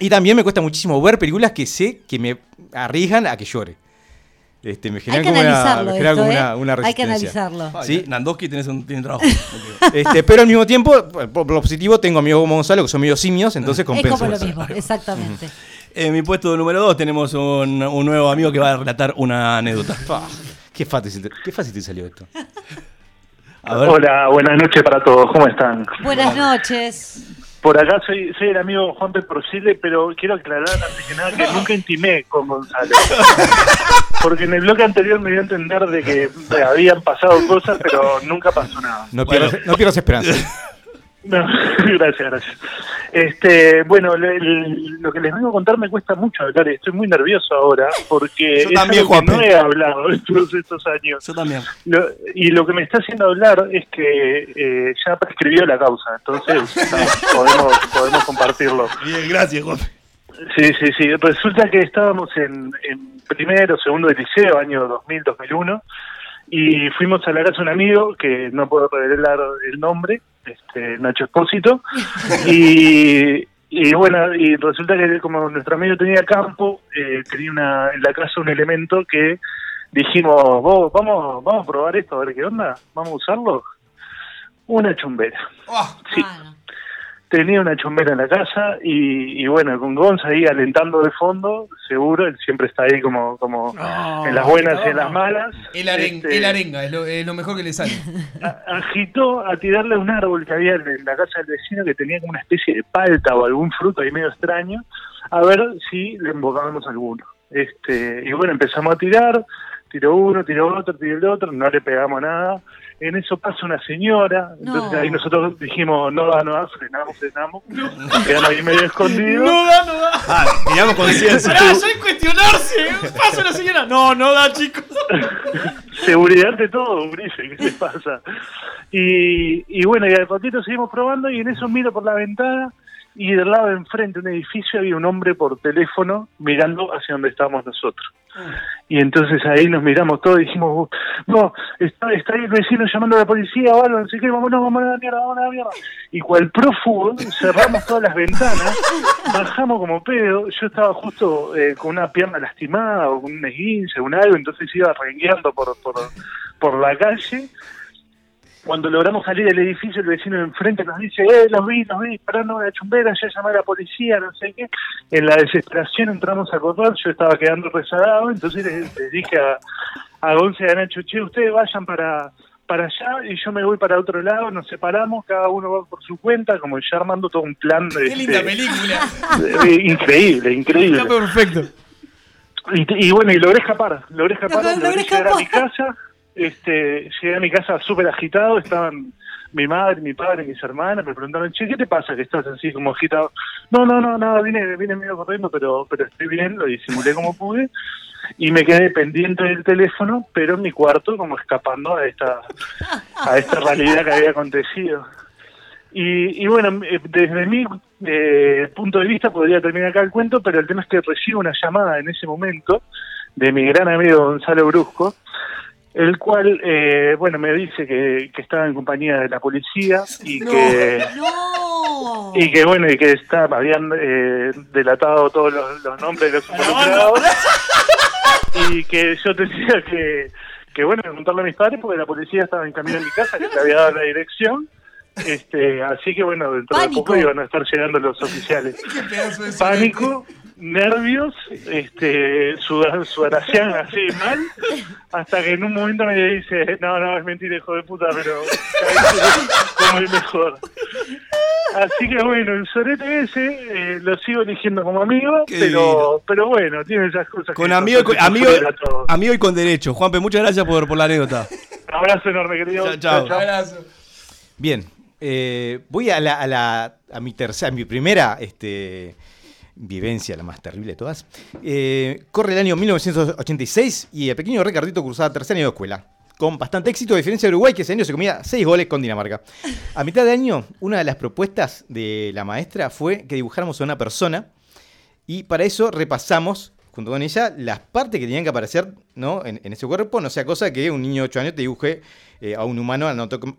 Y también me cuesta muchísimo ver películas que sé que me arriesgan a que llore. Este, me Hay generan que como, una, analizarlo me generan esto, como ¿eh? una, una Hay que resistencia. analizarlo. Sí. Nandowski tenés un, tiene trabajo. Este, pero al mismo tiempo, por, lo positivo, tengo amigos como Gonzalo que son medio simios, entonces Es compenso. como lo mismo, exactamente. En mi puesto número 2 tenemos un, un nuevo amigo que va a relatar una anécdota. Qué fácil, te- qué fácil te salió esto. A ver. Hola, buenas noches para todos, ¿cómo están? Buenas noches. Por acá soy, soy el amigo Juan P. Porcile, pero quiero aclarar antes que nada que nunca intimé con Gonzalo. Porque en el bloque anterior me dio a entender de que habían pasado cosas, pero nunca pasó nada. No pierdas, no pierdas esperanza. No, gracias, gracias. Este, bueno, le- el- lo que les vengo a contar me cuesta mucho hablar y estoy muy nervioso ahora porque Yo es también, algo que Juanpe. no he hablado en todos estos años. Yo también. Lo- y lo que me está haciendo hablar es que eh, ya prescribió la causa, entonces no, podemos, podemos compartirlo. Bien, gracias, Juan. Sí, sí, sí. Resulta que estábamos en, en primero, segundo de liceo, año 2000-2001, y fuimos a la casa de un amigo, que no puedo revelar el nombre, este Nacho Espósito, y, y bueno, y resulta que como nuestro amigo tenía campo, eh, tenía una, en la casa un elemento que dijimos, vos, vamos, vamos a probar esto, a ver qué onda, vamos a usarlo. Una chumbera. Sí. Tenía una chumbera en la casa y, y bueno, con Gonza ahí alentando de fondo, seguro, él siempre está ahí como, como en las buenas y en las malas. El, aren- Este, el arenga, es lo, es lo mejor que le sale. a- agitó a tirarle un árbol que había en en la casa del vecino que tenía como una especie de palta o algún fruto ahí medio extraño, a ver si le embocábamos alguno. Este, y bueno, empezamos a tirar, tiró uno, tiró otro, tiró el otro, no le pegamos nada. En eso pasa una señora, entonces No. ahí nosotros dijimos, no da, no da, frenamos, frenamos, quedamos ahí medio escondidos. No da, no da. Ah, tiramos conciencia. Pará, ya hay cuestionarse. Pasa la señora. No, no da, chicos. Seguridad ante todo, Ulises, ¿qué te pasa? Y, y bueno, y al ratito seguimos probando y en eso miro por la ventana y del lado de enfrente de un edificio había un hombre por teléfono mirando hacia donde estábamos nosotros. Y entonces ahí nos miramos todos y dijimos, no, está, ahí el vecino llamando a la policía o algo, no sé qué, vámonos, vamos a la mierda, vamos a la mierda. Y cual prófugo, cerramos todas las ventanas, bajamos como pedo, yo estaba justo eh, con una pierna lastimada o con un esguince, un algo, entonces iba rengueando por, por, por la calle. Cuando logramos salir del edificio, el vecino de enfrente nos dice, eh, los vi, los vi, parando una chumbera, ya llamé a la policía, no sé qué. En la desesperación entramos a correr, yo estaba quedando rezagado, entonces les, les dije a, a Gonza y a Nacho, che, ustedes vayan para, para allá y yo me voy para otro lado, nos separamos, cada uno va por su cuenta, como ya armando todo un plan de... Qué linda este, película. increíble, increíble. Está perfecto. Y, y bueno, y logré escapar, logré escapar, Logré logré llegar a escapar. mi casa, este, llegué a mi casa súper agitado, estaban mi madre, mi padre, mis hermanas, me preguntaron, che, ¿qué te pasa que estás así como agitado? No, no, no, nada, vine, vine medio corriendo, pero, pero estoy bien, lo disimulé como pude, y me quedé pendiente del teléfono, pero en mi cuarto como escapando a esta, a esta realidad que había acontecido. Y, y bueno, eh, desde mi eh, punto de vista podría terminar acá el cuento, pero el tema es que recibo una llamada en ese momento de mi gran amigo Gonzalo Brusco, el cual, eh, bueno, me dice que, que estaba en compañía de la policía y que y que bueno y que está, habían eh, delatado todos los, los nombres de los involucrados. y que yo tenía que, que bueno contarle a mis padres porque la policía estaba en camino a mi casa que le había dado la dirección. Este así que bueno dentro de poco iban a estar llegando los oficiales. Pánico nervios este sudar, sudoración así mal hasta que en un momento me dice no no es mentira hijo de puta pero como el mejor Así que bueno, el sorete ese eh, lo sigo eligiendo como amigo, Qué pero pero bueno, tiene esas cosas. Con que amigo, con, amigo, amigo y con derecho. Juanpe, muchas gracias por, por la anécdota. Abrazo enorme, querido. Chao, chao. Bien, eh, voy a, la, a, la- a mi tercera, a mi primera este, vivencia, la más terrible de todas. Eh, corre el año 1986 y el pequeño Ricardito cursaba tercer año de escuela. Con bastante éxito, a diferencia de Uruguay, que ese año se comía 6 goles con Dinamarca. A mitad de año, una de las propuestas de la maestra fue que dibujáramos a una persona y para eso repasamos, junto con ella, las partes que tenían que aparecer ¿no? en, en ese cuerpo, no sea cosa que un niño de 8 años te dibuje eh, a un humano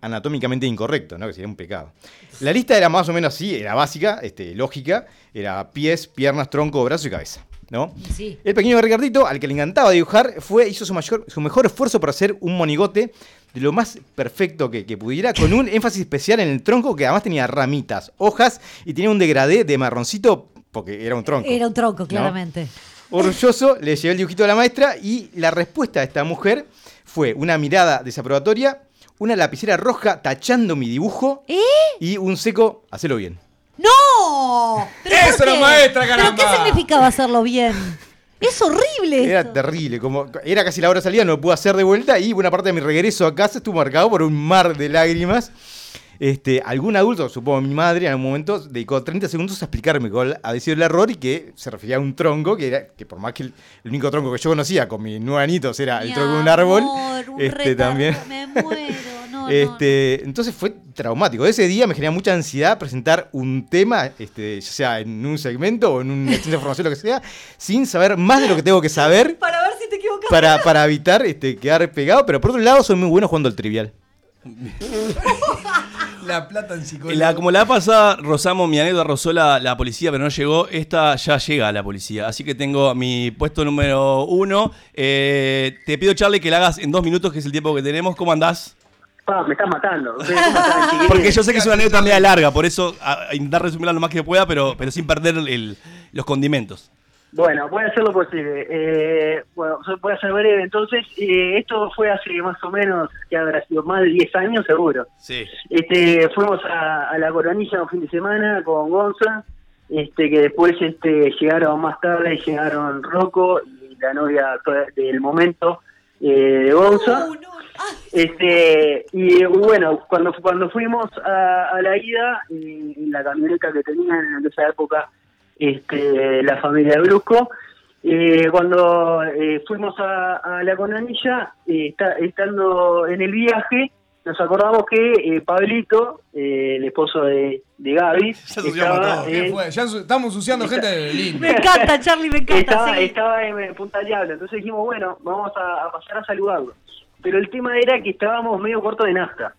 anatómicamente incorrecto, ¿no? que sería un pecado. La lista era más o menos así, era básica, este, lógica, era pies, piernas, tronco, brazo y cabeza. ¿no? Sí. El pequeño Ricardito, al que le encantaba dibujar, fue, hizo su, mayor, su mejor esfuerzo para hacer un monigote de lo más perfecto que, que pudiera, con un énfasis especial en el tronco que además tenía ramitas, hojas y tenía un degradé de marroncito porque era un tronco. Era un tronco, claramente. Orgulloso, le llevé el dibujito a la maestra y la respuesta de esta mujer fue una mirada desaprobatoria, una lapicera roja tachando mi dibujo ¿Eh? y un seco, hacelo bien. ¡No! ¿Pero Eso era qué? maestra, ¿Pero caramba. qué significaba hacerlo bien? Es horrible. Era esto. terrible, como era casi la hora de salida, no lo pude hacer de vuelta y buena parte de mi regreso a casa estuvo marcado por un mar de lágrimas. Este, algún adulto, supongo mi madre, en algún momento dedicó 30 segundos a explicarme cuál había sido el error y que se refería a un tronco, que era que por más que el, el único tronco que yo conocía con mis nueve anitos era el Mi tronco de un árbol, amor, un este retardo, también. Me muero. No, Este, entonces fue traumático. Ese día me genera mucha ansiedad presentar un tema, este, ya sea en un segmento o en una extensa formación, lo que sea, sin saber más de lo que tengo que saber Para ver si te equivocas. para, para evitar este, quedar pegado. Pero por otro lado, soy muy bueno jugando al trivial. La plata en psicología. Como la pasada rozamos, mi anécdota rozó la, la policía, pero no llegó. Esta ya llega a la policía. Así que tengo mi puesto número uno. Eh, te pido, Charlie, que la hagas en dos minutos, que es el tiempo que tenemos. ¿Cómo andás? Pa, me estás matando. Porque yo sé que es una anécdota media larga, por eso a, a intentar resumirla lo más que pueda, pero, pero sin perder el- los condimentos. Bueno, voy a hacer lo posible. Eh, bueno, voy a ser breve. Entonces, eh, esto fue hace más o menos, que habrá sido más de 10 años seguro. Sí. Este, fuimos a, a la coronilla un fin de semana con Gonza, este, que después este, llegaron más tarde, llegaron Rocco y la novia del momento eh, de Gonza. Este, y bueno, cuando cuando fuimos a, a la ida, eh, en la camioneta que tenían en esa época este, la familia Brusco, eh, cuando eh, fuimos a, a la Conanilla, eh, está- estando en el viaje, nos acordamos que eh, Pablito, eh, el esposo de, de Gaby, estaba ¿Qué en- fue? Ya estamos ensuciando gente de Berlín. Me encanta, Charlie, me encanta. estaba, sí. estaba en Punta Diablo, entonces dijimos, bueno, vamos a, a pasar a saludarlo. Pero el tema era que estábamos medio corto de nafta.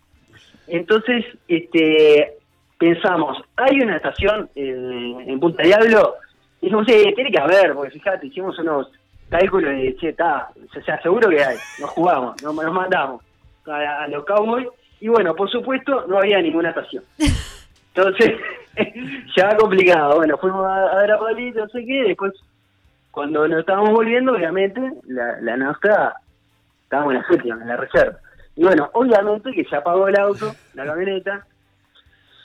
Entonces, este pensamos, hay una estación en, en Punta Diablo, y dijimos, sí, tiene que haber, porque fíjate, hicimos unos cálculos de, che, está, o sea, seguro que hay, nos jugamos, nos, nos mandamos a, a los Cowboys, y bueno, por supuesto, no había ninguna estación. Entonces, ya complicado. Bueno, fuimos a, a ver a Pablito, no sé qué, después, cuando nos estábamos volviendo, obviamente, la, la nafta, estábamos en la séptima, en la reserva. Y bueno, obviamente que se apagó el auto, la camioneta.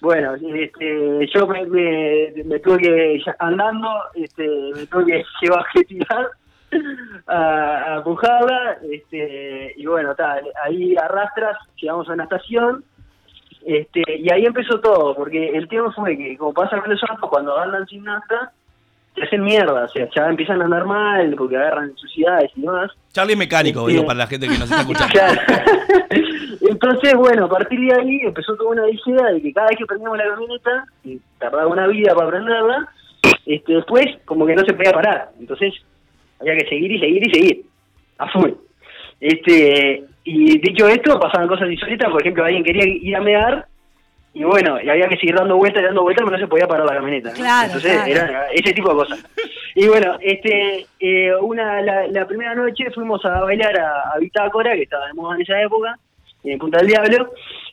Bueno, este, yo me, me, tuve que, andando, este, me tuve que llevar a tirar a, a empujarla, este, y bueno, tal, ahí arrastras, llegamos a una estación, este, y ahí empezó todo, porque el tema fue que, como pasa con los autos, cuando andan sin nafta, se hacen mierda, o sea, ya empiezan a andar mal, porque agarran suciedades y demás. Charlie mecánico, digo, Sí. para la gente que nos está escuchando. Claro. Entonces, bueno, a partir de ahí empezó toda una idea de que cada vez que prendíamos la camioneta, y tardaba una vida para prenderla, este, después como que no se podía parar. Entonces, había que seguir y seguir y seguir, a full. Este, y dicho esto, pasaban cosas insólitas, por ejemplo, alguien quería ir a mear, y bueno, y había que seguir dando vueltas y dando vueltas, pero no se podía parar la camioneta. ¿no? Claro, Entonces, claro. era ese tipo de cosas. Y bueno, este, eh, una, la, la primera noche fuimos a bailar a, a Bitácora, que estaba de moda en esa época, en Punta del Diablo,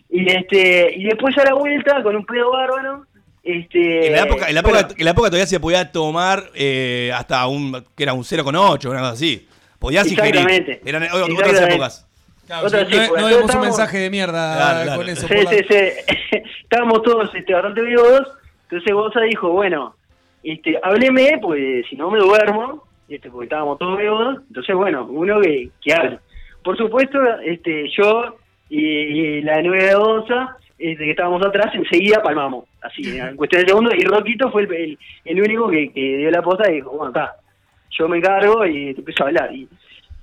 y este, y después a la vuelta con un pedo bárbaro, este, En la época, en la época, bueno, en la época todavía se podía tomar eh, hasta un, que era un 0,8, una cosa así. Podías ingerir. Exactamente. Eran otras épocas. Claro, Otras sí, no, no demos un estábamos- mensaje de mierda Claro, claro. con eso. Sí, sí, sí. Estábamos todos este, bastante vivos. Entonces Gonza dijo, bueno, este, hábleme, pues si no me duermo, este, porque estábamos todos vivos. Entonces, bueno, uno que, que hable. Por supuesto, este, yo y, y la nueva de Gonza, este, que estábamos atrás, enseguida palmamos. Así, en cuestión de segundos. Y Roquito fue el, el, el único que, que dio la posta y dijo, bueno, está, yo me encargo y te empiezo a hablar. Y,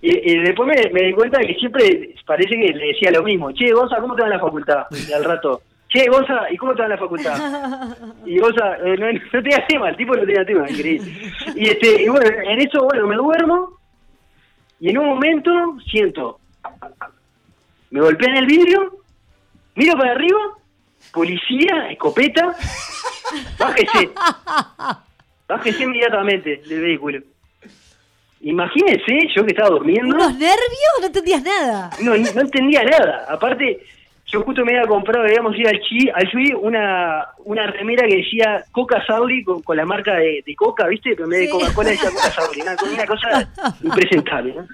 y, después me, di cuenta que siempre parece que le decía lo mismo. Che, Gonza, ¿cómo te va en la facultad? Y al rato, che, Gonza, ¿y cómo te va en la facultad? Y Gonza, eh, no, no tenía tema, el tipo no tenía tema, increíble. Y, este, y bueno, en eso, bueno, me duermo y en un momento siento, me golpean el vidrio, miro para arriba, policía, escopeta, bájese, bájese inmediatamente del vehículo. Imagínense, yo que estaba durmiendo. ¿Unos nervios? No entendías nada. No, no entendía nada. Aparte, yo justo me había comprado, habíamos ido al Chi, al Chui, una, una remera que decía Coca Sauri con, con la marca de, de Coca, ¿viste? Pero en vez de. Coca-Cola decía Coca Sauri, una, una cosa impresentable, ¿no?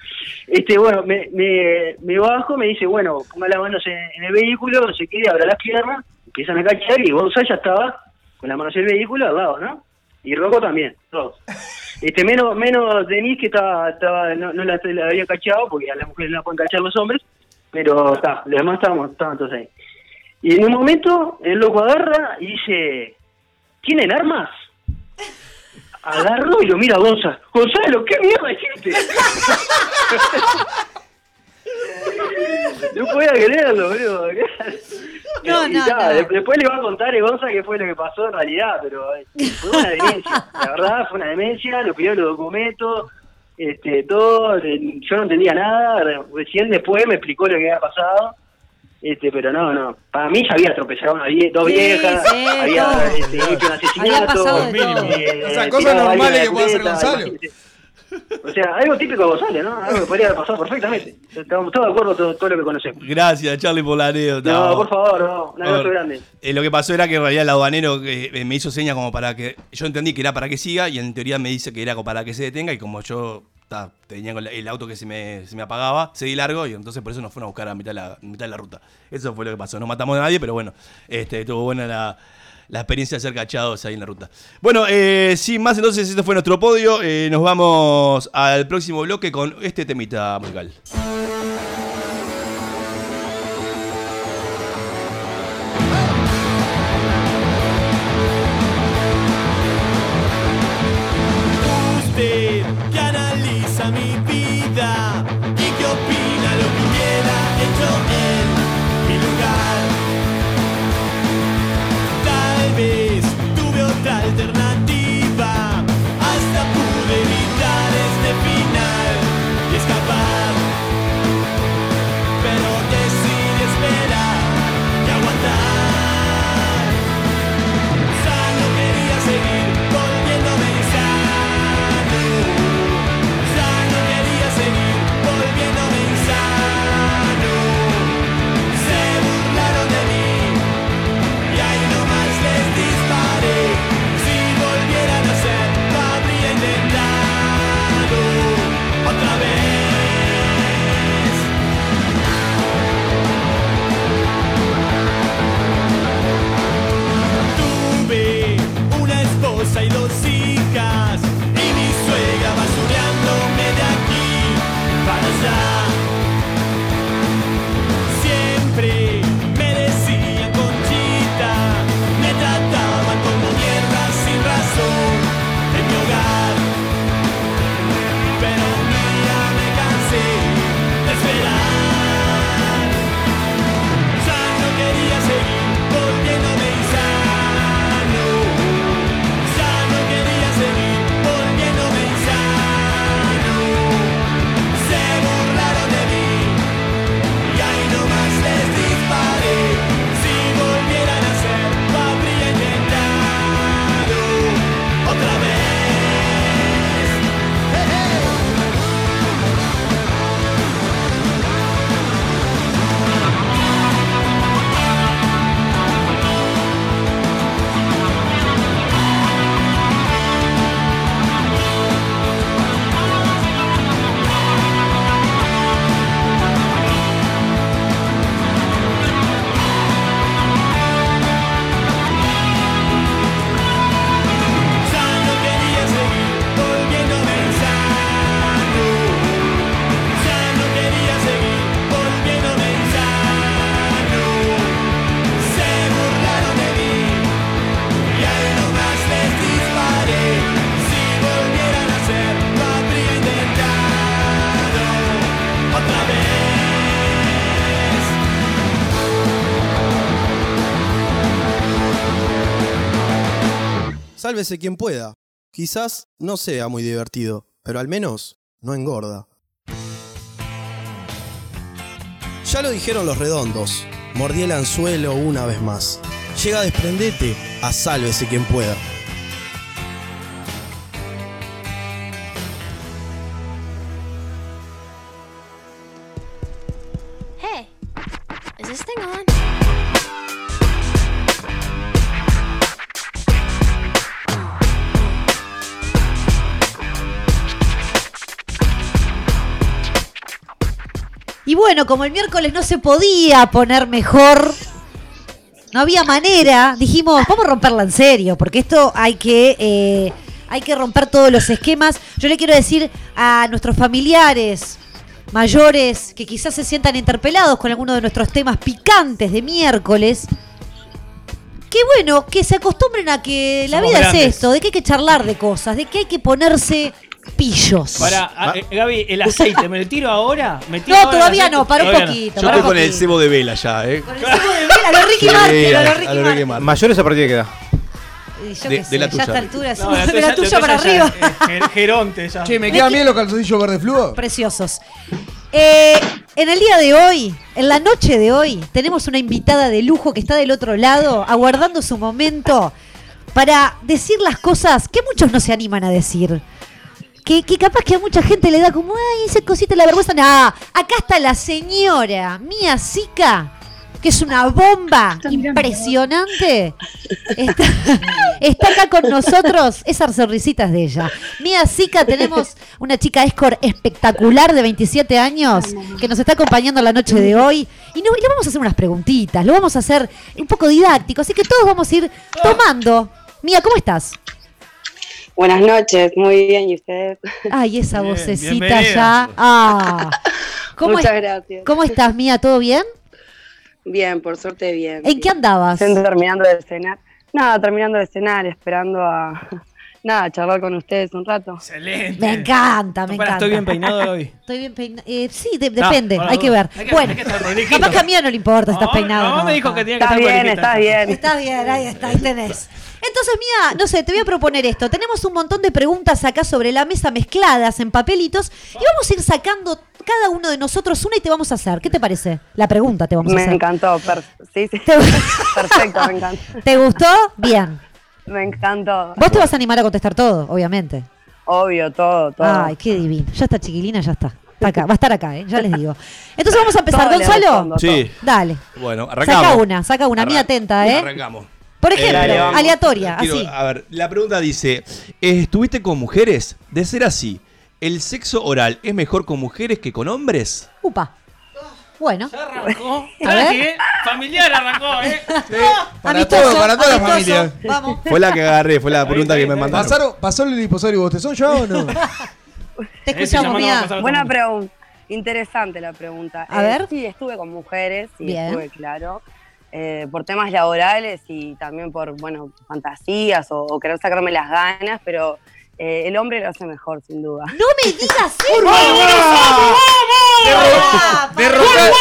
Este, bueno, me, me, me bajo, me dice, bueno, ponga las manos en, en el vehículo, no sé qué, abra las piernas, empiezan a cachar y Gonzalo ya estaba con la mano hacia el vehículo al lado, ¿no? Y Rocco también, todos. Este, menos, menos Denise que estaba, estaba no, no la, la había cachado, porque a las mujeres la pueden cachar los hombres, pero está, los demás estábamos, estaban todos ahí. Y en un momento el loco agarra y dice, ¿tienen armas? Agarro y lo mira a Gonzalo. Gonzalo, ¿qué mierda hiciste? no podía creerlo, boludo. No, Y no, Después le va a contar a Gonza qué fue lo que pasó en realidad, pero eh, fue una demencia. La verdad, fue una demencia. Lo pidió los documentos, este, todo. Yo no entendía nada. re- Recién después me explicó lo que había pasado. Este, pero no, no. Para mí ya había atropellado a una vie- dos Sí, viejas, sí, había este, hecho un asesinato. Había pasado de todo. eh, O sea, cosas normales de que puede hacer Gonzalo. imagínate. O sea, algo típico de Gonzalo, ¿no? Algo que podría haber pasado perfectamente. Estamos todos de acuerdo todo, todo lo que conocemos. Gracias, Charlie, por la anécdota. No, por favor, no. Un abrazo grande. Eh, lo que pasó era que en realidad el aduanero eh, me hizo señas como para que. Yo entendí que era para que siga y en teoría me dice que era como para que se detenga y como yo ta, tenía el auto que se me, se me apagaba, seguí largo y entonces por eso nos fueron a buscar a mitad de la, mitad de la ruta. Eso fue lo que pasó. No matamos a nadie, pero bueno, este, estuvo buena la, la experiencia de ser cachados ahí en la ruta. Bueno, eh, sin más, entonces este fue nuestro podio. Eh, nos vamos al próximo bloque con este temita musical. Para Sálvese quien pueda. Quizás no sea muy divertido, pero al menos no engorda. Ya lo dijeron los redondos. Mordí el anzuelo una vez más. Llega a desprendete a sálvese quien pueda. Y bueno, como el miércoles no se podía poner mejor, No había manera. Dijimos, vamos a romperla en serio, porque esto hay que, eh, hay que romper todos los esquemas. Yo le quiero decir a nuestros familiares mayores que quizás se sientan interpelados con alguno de nuestros temas picantes de miércoles. Que bueno, que se acostumbren a que la Somos vida grandes. es esto, de que hay que charlar de cosas, de que hay que ponerse pillos. Para, ah, eh, Gaby, el aceite, ¿me lo tiro ahora? ¿Me tiro No, ahora todavía no, para un poquito. Yo para estoy con el cebo de vela ya, ¿eh? Con el cebo de vela, a lo Ricky Sí, Martin, a a- lo a Ricky lo Martin. Ricky Martin. Mayores a partir de qué edad. Yo De- qué de sé, la ya tuya, a esta Ricky. altura, No, la de la tuya para ya arriba. eh, Geronte ya. Che, ¿me quedan bien los calzoncillos verde fluo? Preciosos. Eh, en el día de hoy, en la noche de hoy, tenemos una invitada de lujo que está del otro lado, aguardando su momento para decir las cosas que muchos no se animan a decir. Que, que capaz que a mucha gente le da como, ay, esa cosita la vergüenza. No, acá está la señora Mía Sica, que es una bomba impresionante. Está, está acá con nosotros, esas sonrisitas de ella. Mía Sica, tenemos una chica escort espectacular de 27 años que nos está acompañando la noche de hoy. Y, no, y le vamos a hacer unas preguntitas, lo vamos a hacer un poco didáctico, así que todos vamos a ir tomando. Mía, ¿cómo estás? Buenas noches, muy bien, ¿y ustedes? Ay, esa Bien, vocecita bienvenida. ya. Ah. ¿Cómo Muchas es- gracias. ¿Cómo estás, Mía? ¿Todo bien? Bien, por suerte bien. ¿En qué andabas? Estoy terminando de cenar. Nada, terminando de cenar, esperando a nada, charlar con ustedes un rato. Excelente. Me encanta, me encanta. ¿Estoy bien peinado hoy? Estoy bien peinado. sí, de- Ah, depende, hay que ver. Hay que- bueno, hay que estar prolijito. capaz que a Mía no le importa si estás peinado. no, me dijo que tenía que Estás estar bien, estás bien. Está bien, ahí está, ahí tenés. Entonces, Mía, no sé, te voy a proponer esto. Tenemos un montón de preguntas acá sobre la mesa mezcladas en papelitos y vamos a ir sacando cada uno de nosotros una y te vamos a hacer. ¿Qué te parece? La pregunta te vamos a Me hacer. encantó, per- sí, sí. perfecto, me encantó. ¿Te gustó? Bien. Me encantó. Vos te vas a animar a contestar todo, obviamente. Obvio, todo, todo. Ay, qué divino. Ya está chiquilina, ya está. Está acá, va a estar acá, ¿eh? ya les digo. Entonces vamos a empezar. Todo Gonzalo, respondo, Sí. dale. Bueno, arrancamos. Saca una, saca una, mía atenta, ¿eh? Arrancamos. Por ejemplo, Eh, vamos. aleatoria, Quiero- así. A ver, la pregunta dice: ¿Estuviste con mujeres? De ser así, ¿el sexo oral es mejor con mujeres que con hombres? Upa. Bueno. Arrancó. A ver. ¿eh? Familiar arrancó, ¿eh? Para Amistoso, todo, para toda la familia. Vamos. Fue la que agarré, fue la pregunta que me mandaron. ¿Pasaron, ¿Pasó el liposorio y bostezón ya o no? Te Ese escuchamos, Mía. Buena pregunta. Interesante la pregunta. A Eh, ver. Sí, estuve con mujeres, sí, Bien. estuve, claro. eh, por temas laborales y también por, bueno, fantasías o, o querer sacarme las ganas, pero eh, el hombre lo hace mejor, sin duda. No me digas eso. Derroca-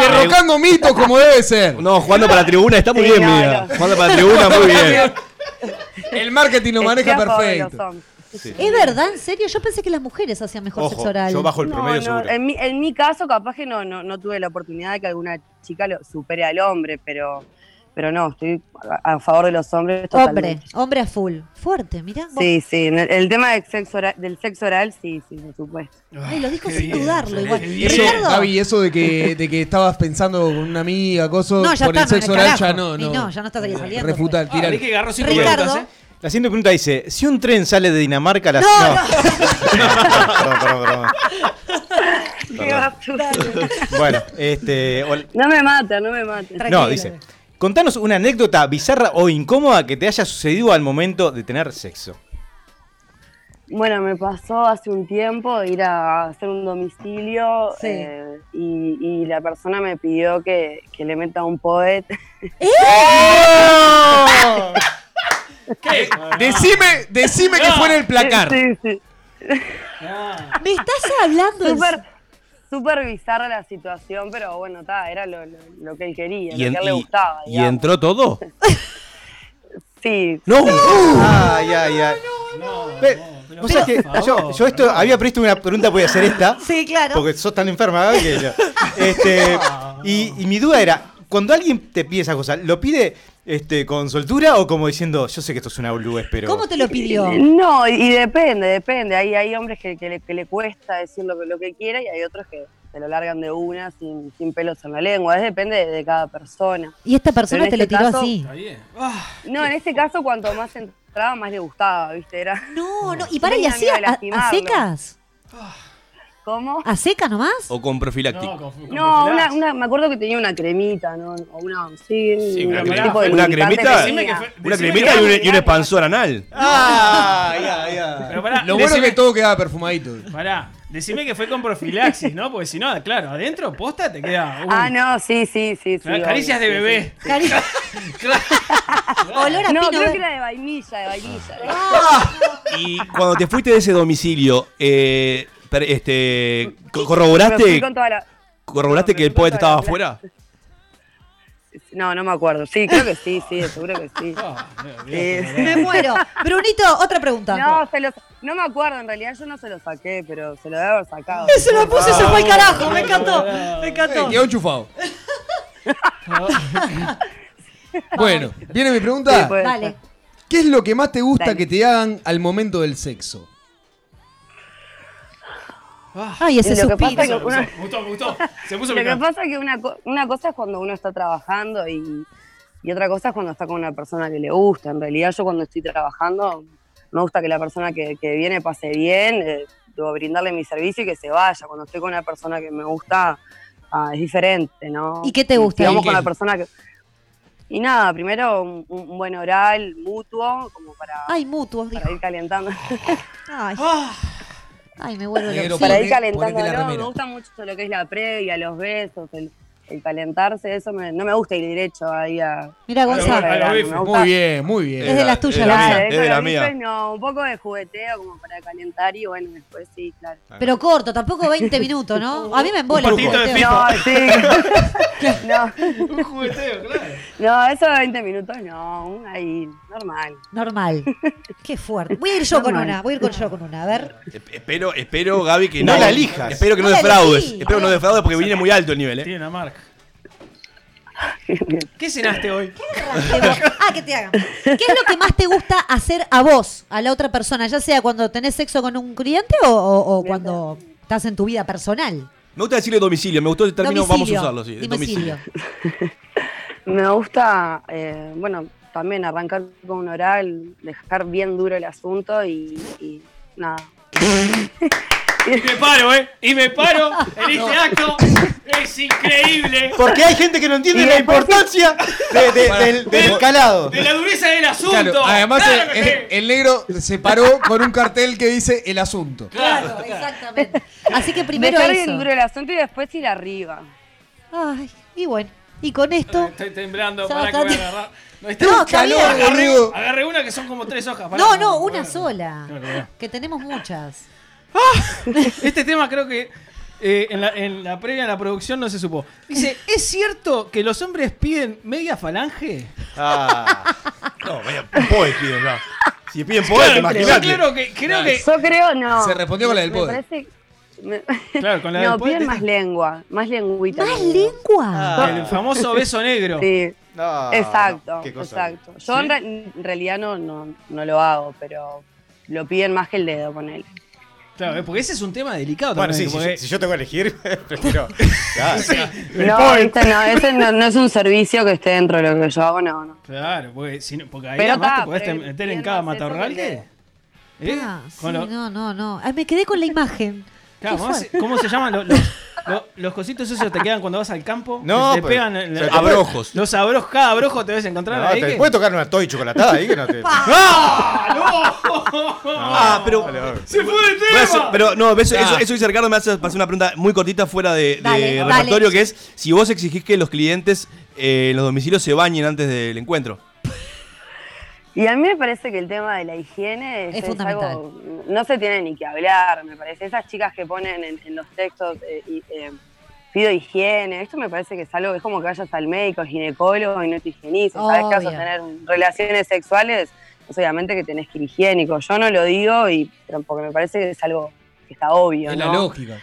derrocando mitos como debe ser. No, jugando para la tribuna está muy Sí, bien, no, mira. no. Jugando para la tribuna muy bien. El marketing lo maneja perfecto. hombres. ¿Es verdad? ¿En serio? Yo pensé que las mujeres hacían mejor Ojo, sexo oral. yo bajo el No, promedio no, seguro. en, mi, en mi caso, capaz que no, no, no tuve la oportunidad de que alguna chica lo supere al hombre, pero, pero no, estoy a, favor de los hombres Hombre, totalmente. hombre a full. Fuerte, mirá. vos- Sí, sí, el, el tema del sexo, oral, del sexo oral, sí, sí, por supuesto. Ay, lo dijo Qué sin bien, dudarlo qué igual. Eso, Ricardo. Gaby, eso de que, de que estabas pensando con una amiga, No, ya por está, el sexo no, oral, ya no, Y no. no, ya no está saliendo. Refutar, Ah, tirar. vi que agarró cinco Ricardo. ¿eh? La siguiente pregunta dice: si un tren sale de Dinamarca las. No, perdón, perdón, perdón. Bueno, este. No me mata, no me mata. No, dice. Contanos una anécdota bizarra o incómoda que te haya sucedido al momento de tener sexo. Bueno, me pasó hace un tiempo ir a hacer un domicilio Sí. eh, y, y la persona me pidió que, que le meta un poet. ¿Qué? Decime, decime que fue en el placar. Sí, sí. ¿Me estás hablando? en Súper bizarra la situación, pero bueno, ta, era lo, lo- lo que él quería, ¿Y, lo en- que a él le gustaba. y digamos. entró todo? Sí. ¡No! Ay, ay, ay. Vos sabés que yo, yo esto había previsto una pregunta, voy a hacer esta. Sí, claro. Porque sos tan enferma, que yo- este, y, y mi duda era, cuando alguien te pide esa cosa, ¿lo pide este, con soltura o como diciendo, yo sé que esto es una boludez, pero... ¿Cómo te lo pidió? No, y, depende, depende. Hay, hay hombres que, que le, que le cuesta decir lo que, lo que quiera y hay otros que se lo largan de una sin, sin pelos en la lengua. Es depende de, de cada persona. Y esta persona te lo este tiró caso- así. Ah, No, en ese caso, cuanto más entraba, más le gustaba, ¿viste? Era. No, no. ¿Y para y así a, secas? ¿Cómo? ¿A seca nomás? ¿O con profiláctico? No, una, una, me acuerdo que tenía una cremita, ¿no? O una, sí, Sí, una, un crema- tipo de una lubricante cremita, una cremita y un, y un expansor anal. Ah, ya, ya. Pero pará, Lo bueno decime- es que todo quedaba perfumadito. Pará, decime que fue con profilaxis, ¿no? Porque si no, claro, adentro posta te queda. uh, Ah, no, sí, sí, sí. sí Caricias obvio, de sí, bebé. Caricia. Olor a No, pino creo que era de vainilla, de vainilla. Y cuando te fuiste de ese domicilio, eh, este, ¿corroboraste, con toda la- corroboraste que el poeta estaba afuera? No, no me acuerdo. Sí, creo que sí, sí, seguro que sí. Ah, Sí. Me muero. Brunito, otra pregunta. No, se los, no me acuerdo, en realidad yo no se lo saqué, pero se lo debe haber sacado. Se lo puse, se fue al carajo. Me encantó. Me encantó. Eh, quedó enchufado. Bueno, viene mi pregunta. Sí, Dale. ¿Qué es lo que más te gusta Dale. que te hagan al momento del sexo? Ay, ese Y lo que suspiro. pasa es que una- Me gustó, me gustó. Se puso Lo que pasa es que una, co- una cosa es cuando uno está trabajando y, y otra cosa es cuando está con una persona que le gusta. En realidad yo cuando estoy trabajando me gusta que la persona que, que viene pase bien, eh, debo brindarle mi servicio y que se vaya. Cuando estoy con una persona que me gusta ah, es diferente, ¿no? ¿Y qué te gusta? ¿Y con la persona que... Y nada, primero un, buen oral mutuo, como para, Ay, mutuos, dijo. para ir calentando. Ay. Ay, me vuelvo Negro, loca. para ir calentando. No, me gusta mucho lo que es la previa, los besos, el, el calentarse, eso me- no me gusta ir derecho ahí a. Mira, Gonzalo. Muy bien, muy bien. Es de las tuyas, de la es de la con mía. no, un poco de jugueteo como para calentar y bueno, después sí, claro. Pero corto, tampoco 20 minutos, ¿no? A mí me embola. Un patito de. FIFA. No, sí. no, Un jugueteo, claro. no, eso de 20 minutos no, un ahí, normal. Normal. Qué fuerte. Voy a ir yo con Normal. una. Voy a ir con yo con una. A ver. Espero, espero, Gaby, que No no, la elijas. Espero que no, No defraudes. Espero que no defraudes porque viene muy alto el nivel, ¿eh? Tiene una marca. ¿Qué cenaste hoy? Ah, que te hagan. ¿Qué es lo que más te gusta hacer a vos, a la otra persona? Ya sea cuando tenés sexo con un cliente o, o- o cuando estás en tu vida personal. Me gusta decirle domicilio, me gustó el término, vamos a Domicilio. usarlo, sí. Domicilio. Domicilio. Me gusta, eh, bueno, también arrancar con un oral, dejar bien duro el asunto y, y nada. Y me paro, ¿eh? Y me paro en este acto. Es increíble. Porque hay gente que no entiende la importancia de- de- del, del calado. De la dureza del asunto. Claro, además Claro el, que el- el negro se paró con un cartel que dice el asunto. Claro, exactamente. Así que primero dejar eso. duro el asunto y después ir arriba. Ay, y bueno. Y con esto. Estoy temblando para que va voy a a- agarrar. No, No, está bien. agarré, boludo. agarré una que son como tres hojas. pará. No, no, una sola. Que tenemos muchas. Este tema creo que eh, en, la, en la previa, en la producción, no se supo. Dice, ¿es cierto que los hombres piden media falange? Ah, No, vaya, poet piden, ya. Si piden poet, Claro, imagínate. Claro que, creo que... Yo creo, no. Se respondió con la del poder. me- Claro, con la no, del poder. piden más lengua, más lengüita. ¿Más lengua? El famoso beso negro. Sí, no, exacto, qué cosa. exacto. Yo en, re- en realidad no, no, no lo hago, pero lo piden más que el dedo con él. Claro, eh, porque ese es un tema delicado Bueno, sí, también. si, porque- yo- si yo tengo que elegir, prefiero. Claro. No, este no, ese no, no es un servicio que esté dentro de lo que yo hago, no, no. Claro, porque, si no- porque ahí Pero además está, te podés pero meter en cada matorral que. ¿Eh? Ah, sí, lo- no, no, no. Ay, me quedé con la imagen. Claro, ¿cómo se-. ¿Cómo se llaman los, los, los- los cositos esos te quedan cuando vas al campo? No, te pero- pegan en la- Abrojos. Los abrojos, cada abrojo te debes encontrar No, ahí. te que- puede tocar una toy chocolatada ahí que no te. ¡Ah! ¡No! Ah, pero. ¡Se fue hacer- tema! pero no, eso, eso, eso dice Ricardo, me hace pasar una pregunta muy cortita fuera de, de Dale, dale. repertorio, que es si vos exigís que los clientes eh, en los domicilios se bañen antes del encuentro. Y a mí me parece que el tema de la higiene es, Es fundamental. algo- no se tiene ni que hablar, me parece. Esas chicas que ponen en, en los textos, eh, y, eh, pido higiene, esto me parece que es algo que es como que vayas al médico, ginecólogo y no te higienices. Sabes que vas a tener relaciones sexuales, pues obviamente que tenés que ir higiénico. Yo no lo digo, y, pero porque me parece que es algo que está obvio. Es ¿no? la lógica.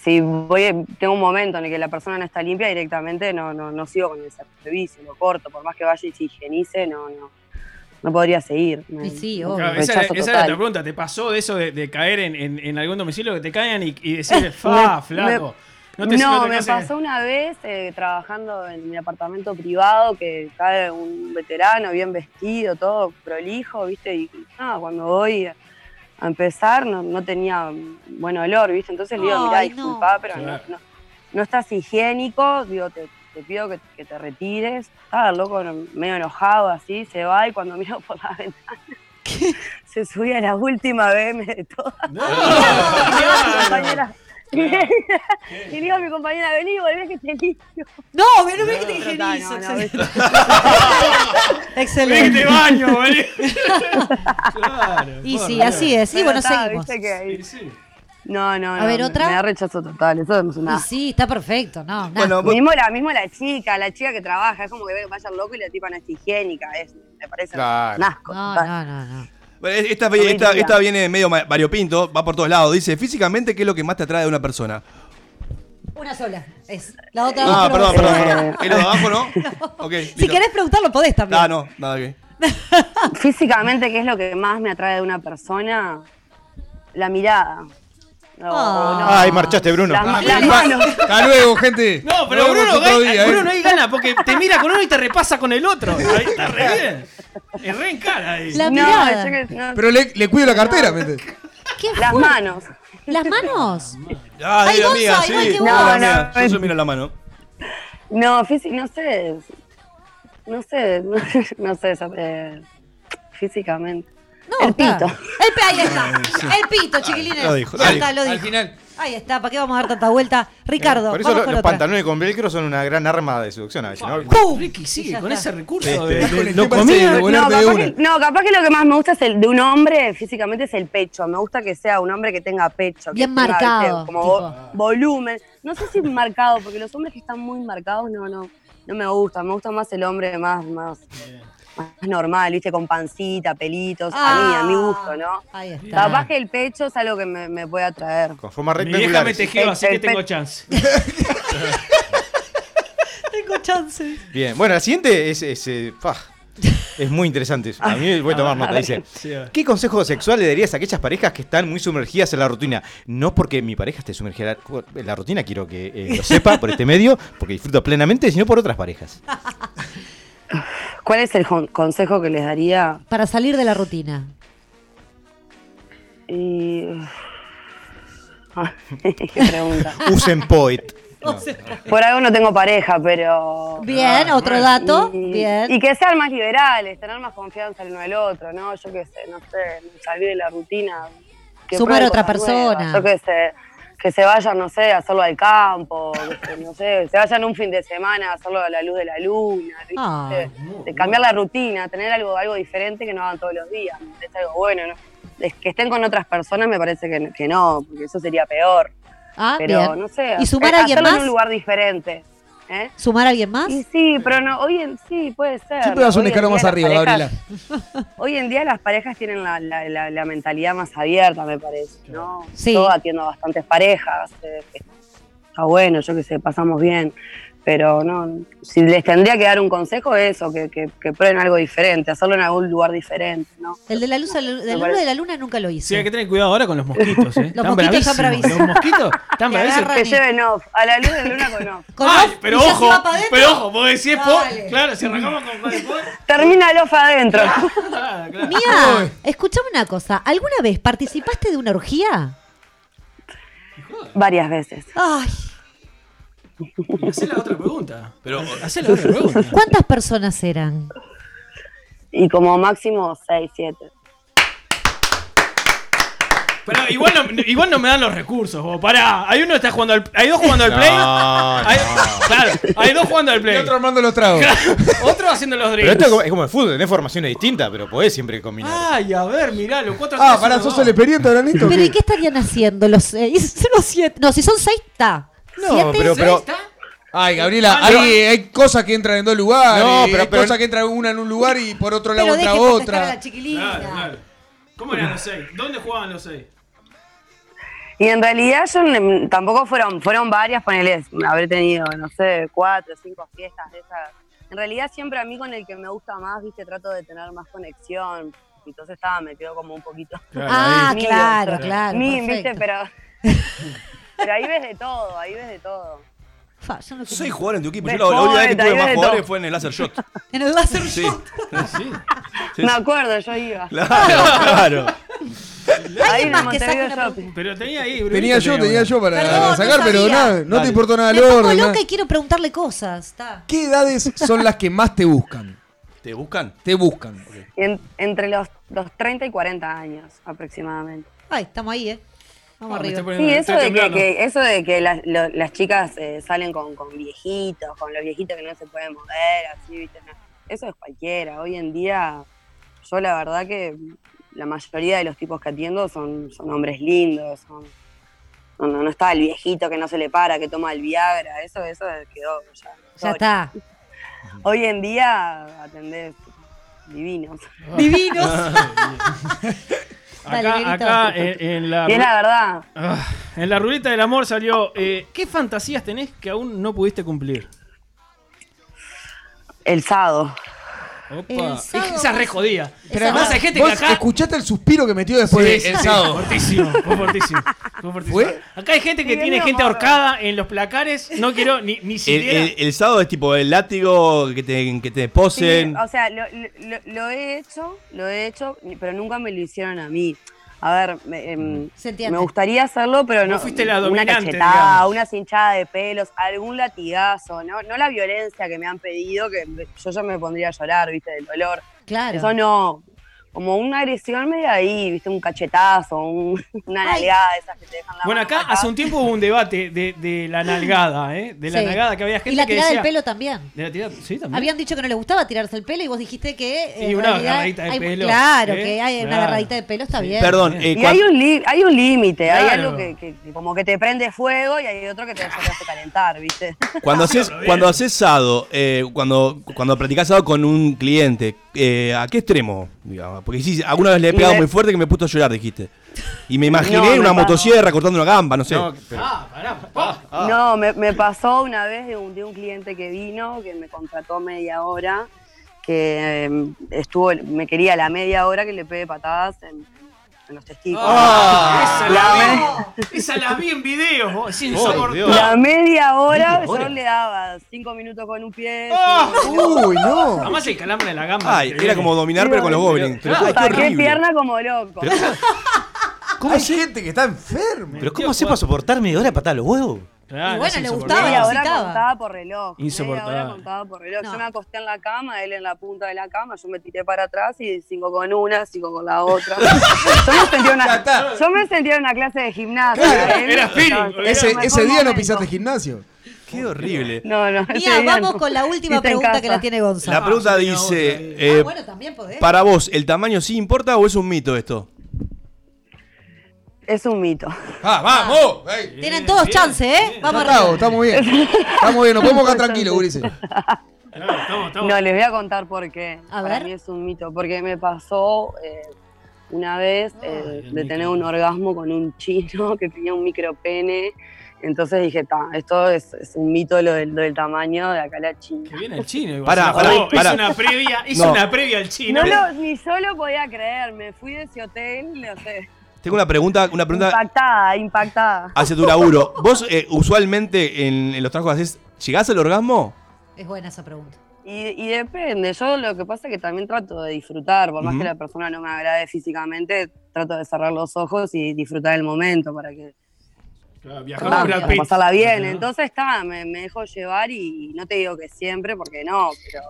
si voy, tengo un momento en el que la persona no está limpia, directamente no, no, no sigo con el servicio, lo corto, por más que vaya y se higienice, no, no, no podría seguir. Me- sí, obvio. Claro, esa, era, esa era otra pregunta. ¿Te pasó de eso de, de caer en, en- en algún domicilio que te caigan y, y decirle, fa, Me- flaco? No, te- no te me hace- pasó una vez eh, trabajando en mi apartamento privado que cae un veterano bien vestido, todo prolijo, ¿viste? Y nada, cuando voy a empezar, no, no tenía buen olor, ¿viste? Entonces le digo, mirá, no. disculpa, pero no, Claro. no, no estás higiénico, digo, te, te pido que, que te retires. Estaba el loco no, medio enojado así, se va y cuando miro por la ventana se subía la última BM de todas. Y a mi compañera, y y digo a mi compañera, vení, volvé que te limpio. No, ve que te No, higienizo. no, no, excelente. Vení, Excelente. te baño, vení. claro. Y sí, así es. Sí, Pero bueno, está, seguimos. Ahí- No, no, A no, ver, ¿otra? Me da rechazo total, eso no es Y una... sí, está perfecto. No, nada. Bueno, vos- Mismo la, mismo la chica, la chica que trabaja, es como que vaya loco y la tipa no es higiénica, es, me parece Claro. un asco. no, total. no, no, no. Bueno, esta, esta, esta viene medio variopinto, va por todos lados. Dice, físicamente, ¿qué es lo que más te atrae de una persona? Una sola. Es. La otra Ah, no, perdón, perdón, perdón. ¿Es lo de abajo, no? Ok, Si listo. querés preguntarlo, podés también. Ah, no, nada que. Físicamente, ¿qué es lo que más me atrae de una persona? La mirada. No, Ah. no. Ay, marchaste, Bruno. Las, Ah, las qué manos. Hasta luego, gente. No, pero Bruno, otro gana- día, ¿eh? Bruno ahí gana porque te mira con uno y te repasa con el otro. Ahí está re bien. Es re en cara ahí. La No, mirada. que- no. Pero le, le cuido la cartera, ¿me Las fue? manos. ¿Las manos? Ah, Ay, Gonza, amiga, sí. igual que de vos. la No, amiga. no, Yo soy mira la mano. No, físi- no sé. No sé, no sé, eh, físicamente. No, El pito. El ahí está. El pito, chiquilines. Lo dijo, ya lo está, dijo. lo Al final. Ahí está, ¿para qué vamos a dar tanta vuelta? Ricardo, Por eso vamos lo- con los otra. pantalones con velcro son una gran arma de seducción a veces, ¿no? ¡Pum! Ricky sigue con ese recurso Este, lo comía. No capaz, una. que, no, capaz que lo que más me gusta es el de un hombre físicamente es el pecho. Me gusta que sea un hombre que tenga pecho. Bien marcado. Como vo- volumen. No sé si marcado, porque los hombres que están muy marcados no, no, no me gusta. Me gusta más el hombre más, más, más normal, ¿viste? Con pancita, pelitos. a mí, a mi gusto, ¿no? Ah, Ahí está. Capaz que el pecho es algo que me, me puede atraer. Con formas Mi vieja me tejió, así que tengo chance. Tengo chances. Bien, bueno, la siguiente es, es, eh, es muy interesante. A mí voy a tomar nota. Dice. ¿qué consejo sexual le darías a aquellas parejas que están muy sumergidas en la rutina? No porque mi pareja esté sumergida en la rutina, quiero que eh, lo sepa por este medio, porque disfruto plenamente, sino por otras parejas. ¿Cuál es el con- consejo que les daría? Para salir de la rutina. Y... Ah, Qué pregunta. Usen Poet. No. Por algo no tengo pareja, pero... Bien, otro dato. Y, Bien. y que sean más liberales, tener más confianza el uno del otro, ¿no? Yo qué sé, no sé, salir de la rutina. que Sumar otra nuevas, persona. Yo qué sé, que se vayan, no sé, a hacerlo al campo, que se- no sé, se vayan un fin de semana a hacerlo a la luz de la luna, ¿viste? Ah, de cambiar la rutina, tener algo, algo diferente que no hagan todos los días, me parece algo bueno, ¿no? Es que estén con otras personas me parece que, que no, porque eso sería peor. Ah, Pero bien. no sé, ¿Y sumar eh, a alguien hacerlo más? en un lugar diferente. ¿Eh? ¿Sumar a alguien más? Y sí, pero no, hoy en sí puede ser. Siempre vas un Hoy en escalón día más las arriba, parejas- Gabriela. Hoy en día las parejas tienen la, la- la- la mentalidad más abierta, me parece, ¿no? Sí. Yo atiendo a bastantes parejas, eh, está bueno, yo que sé, pasamos bien, pero no, si les tendría que dar un consejo eso, que, que, que prueben algo diferente, hacerlo en algún lugar diferente, ¿no? El de la luz, de la luz parece- de la luna nunca lo hice. Sí, hay que tener cuidado ahora con los mosquitos, ¿eh? Los mosquitos están bravísimos. Los mosquitos están bravísimos. Que lleven off, a la luz de luna con off. Con Ay, off, pero ojo, pero ojo, es po, Dale. claro, si arrancamos con el Termina el off adentro. Ah, claro. Mía, escuchame una cosa. ¿Alguna vez participaste de una orgía? Varias veces. Ay, hacé la otra pregunta. Pero, Hacé la otra pregunta. ¿cuántas personas eran? Y como máximo 6, 7. Pero igual no, igual no me dan los recursos, vos. Pará, hay uno que está jugando al Hay dos jugando al play. No, Hay, claro, hay dos jugando al Y play. otro armando los tragos. Otro haciendo los Pero drinks. esto es como- es como el fútbol, tenés formaciones distintas, pero podés siempre combinar. Ay, a ver, mirá, los cuatro Ah, uno, sos el experiente. ¿Pero y qué estarían haciendo los seis? Los siete. No, si son seis, está. No, ¿Siete? pero, pero, Ay, Gabriela, Ah, hay, cosas que entran en dos lugares. No, pero- hay pero- cosas que entran una en un lugar y por otro lado Pero a otra. la chiquilina. Claro, claro. ¿Cómo eran los seis? ¿Dónde jugaban los seis? Y en realidad yo mm, tampoco fueron, fueron varias, ponele, haber tenido, no sé, cuatro, cinco fiestas de esas. En realidad siempre a mí con el que me gusta más, viste, trato de tener más conexión. Entonces estaba, me quedo como un poquito. Ah, Mío, claro, claro. mí, perfecto. viste, pero. Pero ahí ves de todo, ahí ves de todo. Fa, yo no Seis jugadores en tu equipo. Yo la, la última vez que tuve más jugadores fue en el Laser Shot. En el láser Sí. shot. Sí. Sí, me acuerdo, yo iba. Claro, claro. Ahí más que. Pero tenía ahí, Brunito Tenía yo, tenía yo para Perdón, sacar, no pero nada, no te importó nada el orden. loca y quiero preguntarle cosas. Está. ¿Qué edades son las que más te buscan? ¿Te buscan? Te buscan. En- entre los, los 30 y 40 años aproximadamente. Ay, estamos ahí, ¿eh? Vamos arriba. Sí, eso de que, eso de que las, lo- las chicas eh, salen con, con viejitos, con los viejitos que no se pueden mover, así, ¿viste? No, Eso es cualquiera. Hoy en día, yo la verdad que la mayoría de los tipos que atiendo son, son hombres lindos, son, no, no, no está el viejito que no se le para, que toma el Viagra, eso, eso quedó ya. Ya está. Hoy en día atendés divinos. Divinos. Dale, Acá, en, en la, es la verdad. Ah, en la ruleta del amor salió. eh, ¿Qué fantasías tenés que aún no pudiste cumplir? El sábado. Opa. sábado Esa es re jodida. Pero además hay gente que ¿Vos acá. escuchaste el suspiro que metió después Sí, de el sábado? Fortísimo, fue fortísimo. fue fortísimo. ¿Fue? Acá hay gente que tiene gente ahorcada en los placares. No quiero ni, ni El, siquiera. el- el sábado es tipo el látigo que te, que te posen. Sí, o sea, lo, lo- lo he hecho, lo he hecho, pero nunca me lo hicieron a mí. A ver, me, em, Se me gustaría hacerlo, pero no. Fuiste la una cachetada, digamos. una cinchada de pelos, algún latigazo, ¿no? No la violencia que me han pedido, que yo ya me pondría a llorar, ¿viste? Del dolor. Claro. Eso no. Como una agresión medio ahí, ¿viste? Un cachetazo, un- una Ay. nalgada de esas que te dejan la Bueno, acá hace un tiempo hubo un debate de, de la nalgada, ¿eh? De la Sí. nalgada que había gente Y la que tirada decía. del pelo también. De la tirada, sí, también. Habían dicho que no le gustaba tirarse el pelo y vos dijiste que. Sí, en una realidad agarradita de hay- pelo, Claro, ¿eh? que hay una agarradita de pelo, está bien. Perdón, eh, Y hay un, li- hay un límite, hay Claro. algo que, como que te prende fuego y hay otro que te, hace calentar, ¿viste? Cuando haces, cuando haces sado, eh, cuando, cuando practicás sado con un cliente, eh, ¿a qué extremo? Digamos? Porque sí, alguna vez le he pegado muy fuerte que me he puesto a llorar, dijiste. Y me imaginé No, me una pasó. motosierra cortando una gamba, no sé. No, pero- Ah, pará, pará. ah. No, me, me pasó una vez de un, de un cliente que vino, que me contrató media hora, que eh, estuvo, me quería la media hora que le pegue patadas en, en los testículos. Ah, esa, La la vi, esa la vi en video. insoportable. Dios. La media hora yo le daba cinco minutos con un pie. Cinco minutos- Uy, no. Además el calambre de la gamba. Ay, era como dominar, pero con los goblins. Pero- Ay, qué pierna como loco. Pero, ¿Cómo hay gente que está enferma? pero ¿cómo haces para soportar media hora patada los huevos? Claro, Y bueno, le gustaba, Media lo hora necesitaba. contada por reloj. Media Insoportable. hora contada por reloj. No. Yo me acosté en la cama, él en la punta de la cama, yo me tiré para atrás y cinco con una, cinco con la otra. yo, me sentía una, yo me sentía en una clase de gimnasia. Él era feeling, estaba- era Ese, ese día no pisaste gimnasio. Qué horrible. No, no. día vamos no. con la última pregunta que la tiene Gonza. La pregunta dice, eh, Ah, bueno, también podés. para vos, ¿el tamaño sí importa o es un mito esto? Es un mito. ¡Ah, vamos! Ey. Tienen todos bien, chance, ¿eh? bien. Vamos Estamos, arriba. estamos bien. Estamos bien, nos podemos quedar tranquilos, Gurice. Claro, estamos, estamos. No, les voy a contar por qué. A Para ver. mí es un mito. Porque me pasó eh, una vez eh, el de tener un orgasmo con un chino que tenía un micropene. Entonces dije, ta, esto es, es un mito lo del, lo del tamaño de acá la china. Que viene el chino. igual. Pará, pará, pará. Hizo una previa, hizo No. una previa al chino. No lo, ni yo lo podía creer, me fui de ese hotel, no sé, Tengo una pregunta, una pregunta impactada, impactada. hacia tu laburo. ¿Vos eh, usualmente en, en los trabajos que haces, llegás al orgasmo? Es buena esa pregunta. Y, y depende, yo lo que pasa es que también trato de disfrutar, por más que la persona no me agrade físicamente, trato de cerrar los ojos y disfrutar el momento para que Claro, viajar Ah, para pasarla bien. Entonces está, me, me dejo llevar y no te digo que siempre, porque no, pero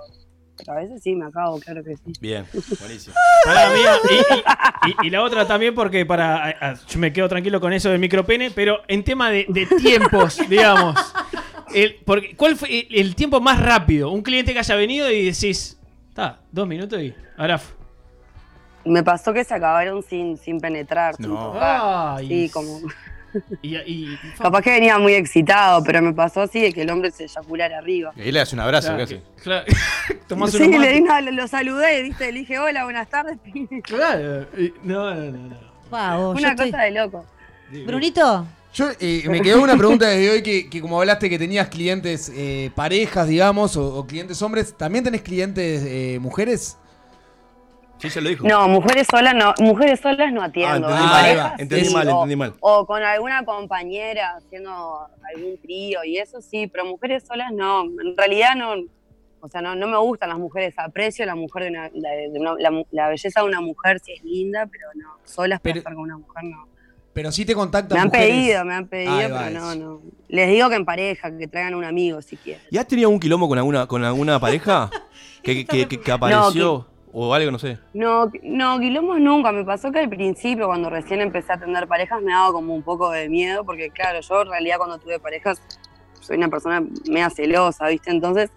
a veces sí me acabo, claro que sí. Bien, buenísimo. Y, y- y- y la otra también porque para yo me quedo tranquilo con eso del micropene, pero en tema de, de tiempos, digamos. El, porque, ¿Cuál fue el, el tiempo más rápido? Un cliente que haya venido y decís, está, dos minutos y ahora. Me pasó que se acabaron sin, sin penetrar, sin No. tocar. Ay. Sí, como. Y, y- Capaz que venía muy excitado, pero me pasó así de que el hombre se eyaculara arriba. Y ahí le das un abrazo, claro, ¿qué hace? que- claro. Tomás Sí, le, di una- lo saludé, ¿viste? Le dije, hola, buenas tardes. Claro. y- No, no, no. no. Wow, Una estoy- cosa de loco. Brunito, Yo eh, me quedó una pregunta desde hoy que, que como hablaste que tenías clientes eh, parejas, digamos, o, o clientes hombres, ¿también tenés clientes eh, mujeres? Sí, ya lo dijo. No, mujeres solas no, mujeres solas no atiendo. Ah, entendí En mal, parejas entendí sí, mal, o- entendí mal. O con alguna compañera haciendo algún trío y eso sí, pero mujeres solas no. En realidad no, O sea, no, no me gustan las mujeres, aprecio la mujer de una, la, de una- la mu- la belleza de una mujer si es linda, pero no, solas para Pero- estar con una mujer no. Pero sí te contactan Me han mujeres. pedido, me han pedido, pero no, no. Les digo que en pareja, que traigan un amigo si quieren. ¿Y has tenido un quilombo con alguna, con alguna pareja que, que- que- que apareció? O algo, no sé. No, no, quilombos nunca. Me pasó que al principio, cuando recién empecé a tener parejas, me daba como un poco de miedo, porque claro, yo en realidad cuando tuve parejas soy una persona media celosa, ¿viste? Entonces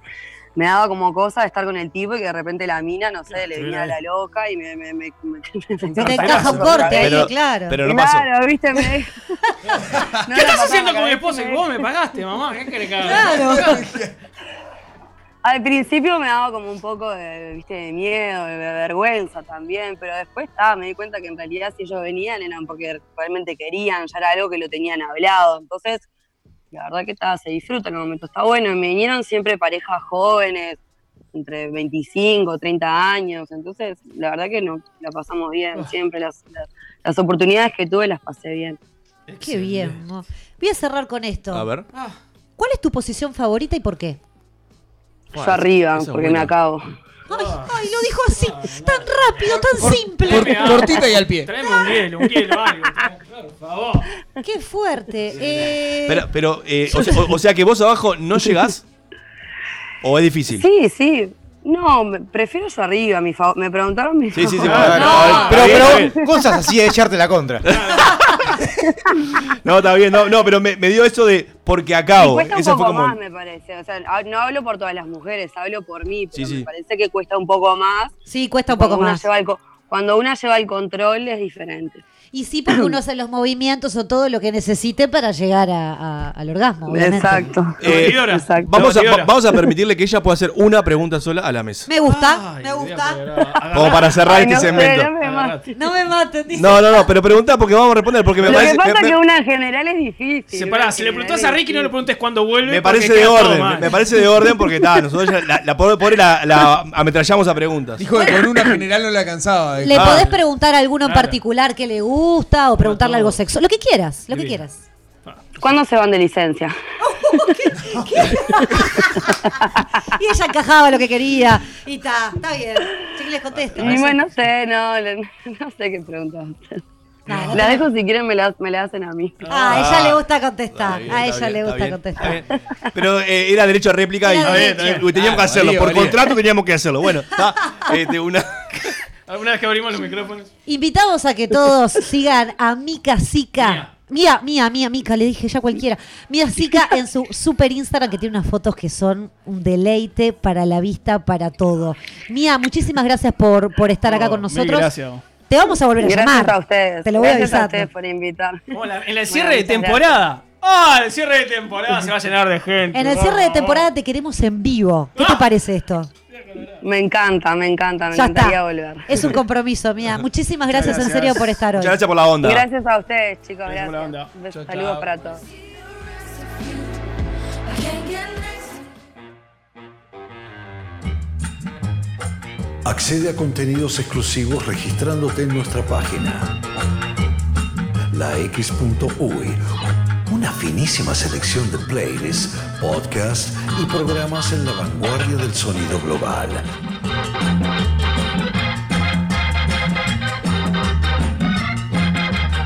me daba como cosa de estar con el tipo y que de repente la mina, no sé, le venía a la loca y me... me, me, me, me- un corte ahí, claro. pero no pasó. Claro, ¿viste? Me... ¿Qué estás haciendo con mi esposa? Y vos me pagaste, mamá. ¿Qué querés que haga? Claro. Al principio me daba como un poco de, ¿viste? de miedo, de vergüenza también, pero después ah, me di cuenta que en realidad si ellos venían eran porque realmente querían, ya era algo que lo tenían hablado. Entonces, la verdad que está, se disfruta en el momento, está bueno. Y me vinieron siempre parejas jóvenes, entre 25, 30 años, entonces la verdad que no, la pasamos bien, siempre las, las, las oportunidades que tuve las pasé bien. Qué bien. ¿no? Voy a cerrar con esto. A ver. ¿Cuál es tu posición favorita y por qué? Yo arriba, porque buena. me acabo. Ay, ay, lo dijo así, tan rápido, tan simple. Cor- cortita y al pie. Traeme un hielo, un hielo, algo. Por favor. Qué fuerte. Eh, Pero, pero eh, o, sea, o- o sea que vos abajo no llegás. ¿O es difícil? Sí, sí. No, me- prefiero yo arriba, mi favor. Me preguntaron mi Sí, sí, sí. favor. No. Pero, está bien, está pero, cosas así de echarte la contra. No, está bien, no, no, pero me, me dio eso de porque Me acabo. cuesta un Esa poco como. más, me parece. O sea, ha- no hablo por todas las mujeres, hablo por mí, pero Sí, me sí. parece que cuesta un poco más. sí, cuesta un Cuando poco una más. lleva el co- cuando una lleva el control es diferente. Y sí, porque uno hace los movimientos o todo lo que necesite para llegar a- a- al orgasmo. obviamente. Exacto. Eh, Exacto. vamos, a, va- vamos a permitirle que ella pueda hacer una pregunta sola a la mesa. Me gusta, Ay, me gusta. Como para cerrar Ay, este no sé, segmento. no me mates. No me maten, dice. No, no, no, pero pregunta porque vamos a responder. Porque me Lo parece. que pasa me- es que me- una en general es difícil. Separá, una si le preguntás a Ricky, no le preguntes cuándo vuelve. Me parece de orden, me parece de orden porque está, nosotros ya la, la pobre, pobre la, la ametrallamos a preguntas. Dijo que con una general no le alcanzaba. Le Ah. podés preguntar a alguno en particular que le gusta o preguntarle algo sexual. Lo que quieras, lo que quieras. ¿Cuándo se van de licencia? Y ella encajaba lo que quería. Y está, está bien. Chiquilines, contesta. Y bueno, no sé, no, no sé qué preguntar. Nada, La dejo si quieren, me la, me la hacen a mí. Ah, a ella le gusta contestar. Bien, a ella bien, le gusta bien, contestar. Pero eh, era derecho a réplica y, Era y- derecho. y teníamos que Ah, hacerlo. valía, Por valía. contrato teníamos que hacerlo. Bueno, está. Este, una. Alguna vez que abrimos los micrófonos. Invitamos a que todos sigan a Mika Zika. Mía, mía, mía, Mica, le dije ya cualquiera. Mía Zika en su super Instagram que tiene unas fotos que son un deleite para la vista, para todo. Mía, muchísimas gracias por, por estar acá Oh, con mil nosotros. gracias. Te vamos a volver a Gracias llamar. a ustedes. Te lo voy Gracias a avisando. ustedes por invitar. Hola, en el Bueno, cierre de muchas temporada. ¡Ah! el cierre de temporada se va a llenar de gente. En el cierre de temporada te queremos en vivo. ¿Qué te parece esto? Me encanta, me encanta, me Ya encantaría está. volver. Es un compromiso, Mía. Muchísimas gracias, en serio por estar hoy. Muchas gracias por la onda. Gracias a ustedes, chicos. Gracias por la onda. Saludos chau. para todos. Accede a contenidos exclusivos registrándote en nuestra página. lax.uy. Una finísima selección de playlists, podcasts y programas en la vanguardia del sonido global.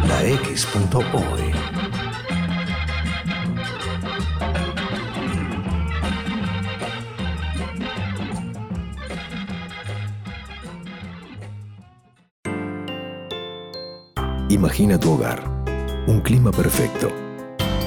lax.uy. Imagina tu hogar, un clima perfecto.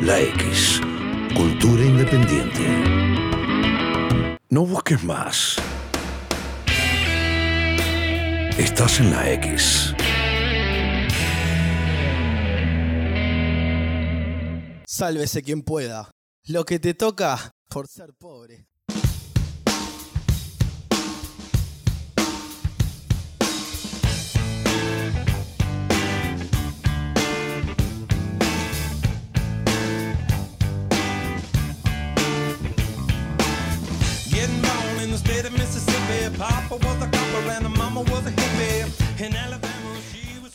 La X, cultura independiente. No busques más. Estás en la X. Sálvese quien pueda. Lo que te toca por ser pobre.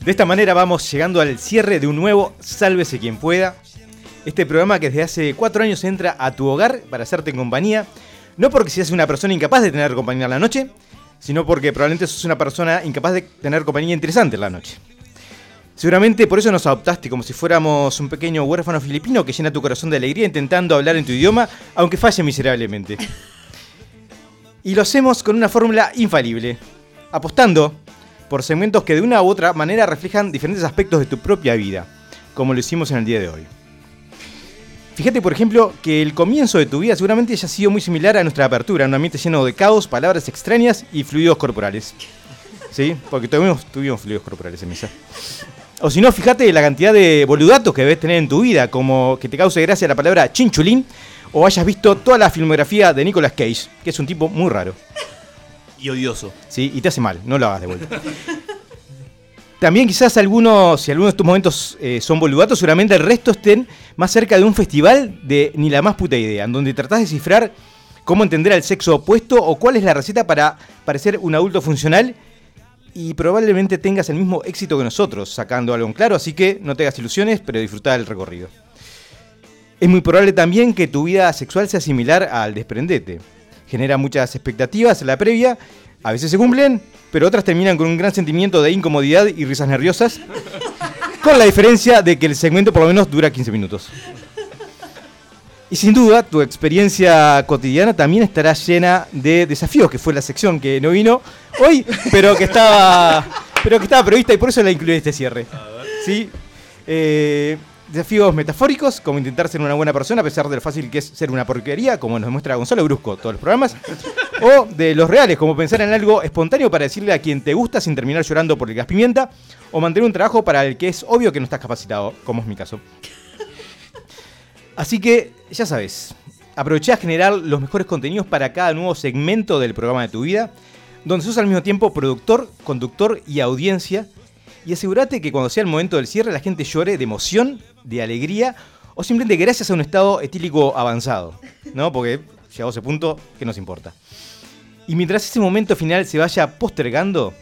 De esta manera vamos llegando al cierre de un nuevo Sálvese quien pueda. Este programa que desde hace cuatro años entra a tu hogar para hacerte compañía. No porque seas una persona incapaz de tener compañía en la noche, sino porque probablemente sos una persona incapaz de tener compañía interesante en la noche. Seguramente por eso nos adoptaste como si fuéramos un pequeño huérfano filipino que llena tu corazón de alegría intentando hablar en tu idioma, aunque falle miserablemente. Y lo hacemos con una fórmula infalible, apostando por segmentos que de una u otra manera reflejan diferentes aspectos de tu propia vida, como lo hicimos en el día de hoy. Fíjate, por ejemplo, que el comienzo de tu vida seguramente haya sido muy similar a nuestra apertura, un ambiente lleno de caos, palabras extrañas y fluidos corporales. ¿Sí? Porque tuvimos, fluidos corporales en misa. O si no, fíjate la cantidad de boludatos que debes tener en tu vida, como que te cause gracia la palabra chinchulín, o hayas visto toda la filmografía de Nicolas Cage, que es un tipo muy raro. Y odioso. Sí, y te hace mal, no lo hagas de vuelta. También quizás algunos, si algunos de tus momentos eh, son boludatos, seguramente el resto estén más cerca de un festival de ni la más puta idea, en donde tratás de cifrar cómo entender al sexo opuesto o cuál es la receta para parecer un adulto funcional y probablemente tengas el mismo éxito que nosotros, sacando algo en claro, así que no te hagas ilusiones, pero disfruta del recorrido. Es muy probable también que tu vida sexual sea similar al desprendete. Genera muchas expectativas en la previa, a veces se cumplen, pero otras terminan con un gran sentimiento de incomodidad y risas nerviosas, con la diferencia de que el segmento por lo menos dura 15 minutos. Y sin duda, tu experiencia cotidiana también estará llena de desafíos, que fue la sección que no vino hoy, pero que estaba, pero que estaba prevista y por eso la incluí en este cierre. ¿Sí? Eh, desafíos metafóricos, como intentar ser una buena persona a pesar de lo fácil que es ser una porquería, como nos muestra Gonzalo Brusco todos los programas. O de los reales, como pensar en algo espontáneo para decirle a quien te gusta sin terminar llorando por el gas pimienta. O mantener un trabajo para el que es obvio que no estás capacitado, como es mi caso. Así que, ya sabes, aproveché a generar los mejores contenidos para cada nuevo segmento del programa de tu vida, donde sos al mismo tiempo productor, conductor y audiencia. Y asegúrate que cuando sea el momento del cierre la gente llore de emoción, de alegría o simplemente gracias a un estado etílico avanzado. ¿No? Porque llegado a ese punto, ¿qué nos importa? Y mientras ese momento final se vaya postergando,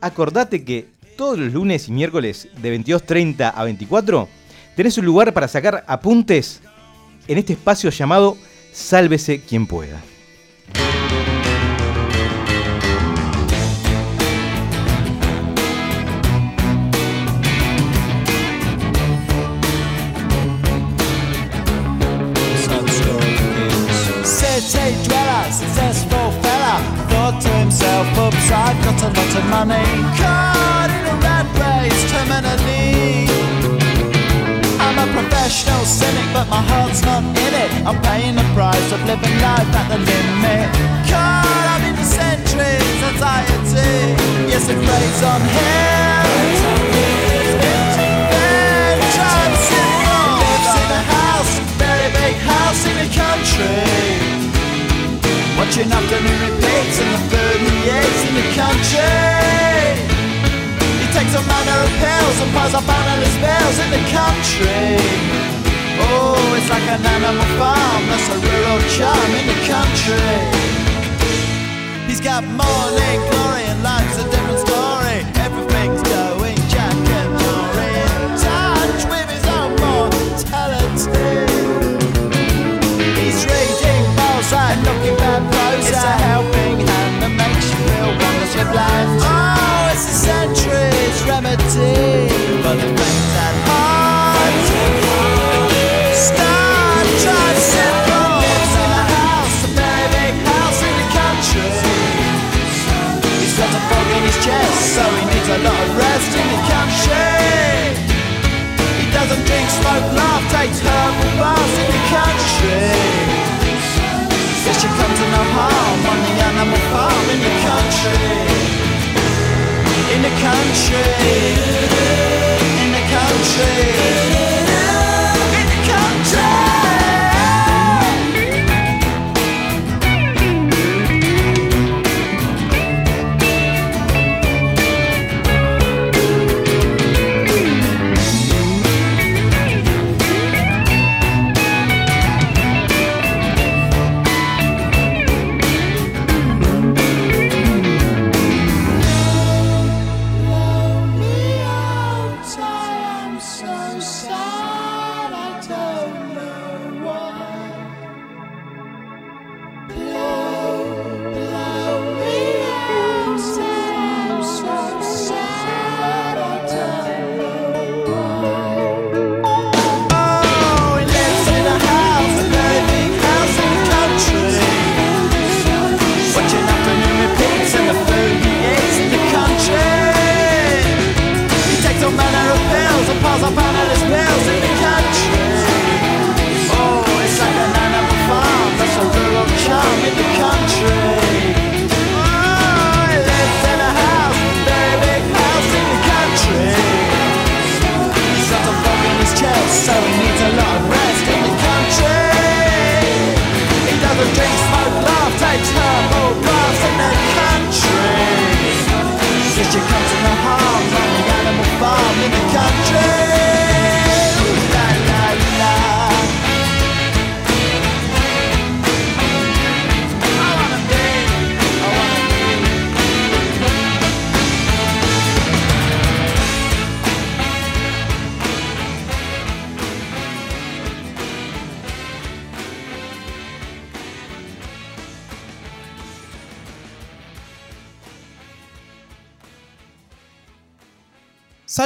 acordate que todos los lunes y miércoles de 22.30 a 24 tenés un lugar para sacar apuntes en este espacio llamado Sálvese quien pueda. Money. Caught in a rat race, terminally. I'm a professional cynic, but my heart's not in it. I'm paying the price of living life at the limit. Caught up in the centuries, anxiety. Yes, it weighs on him. Then drives him on. Lives in a house, very big house in the country. Watching afternoon repeats and the food eats in the country. He takes a manner of pills and piles up analyst bills in the country. Oh, it's like an animal farm, that's a rural charm in the country. He's got morning glory and life's a different story. country, in the country.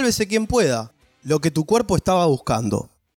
sálvese quien pueda, lo que tu cuerpo estaba buscando.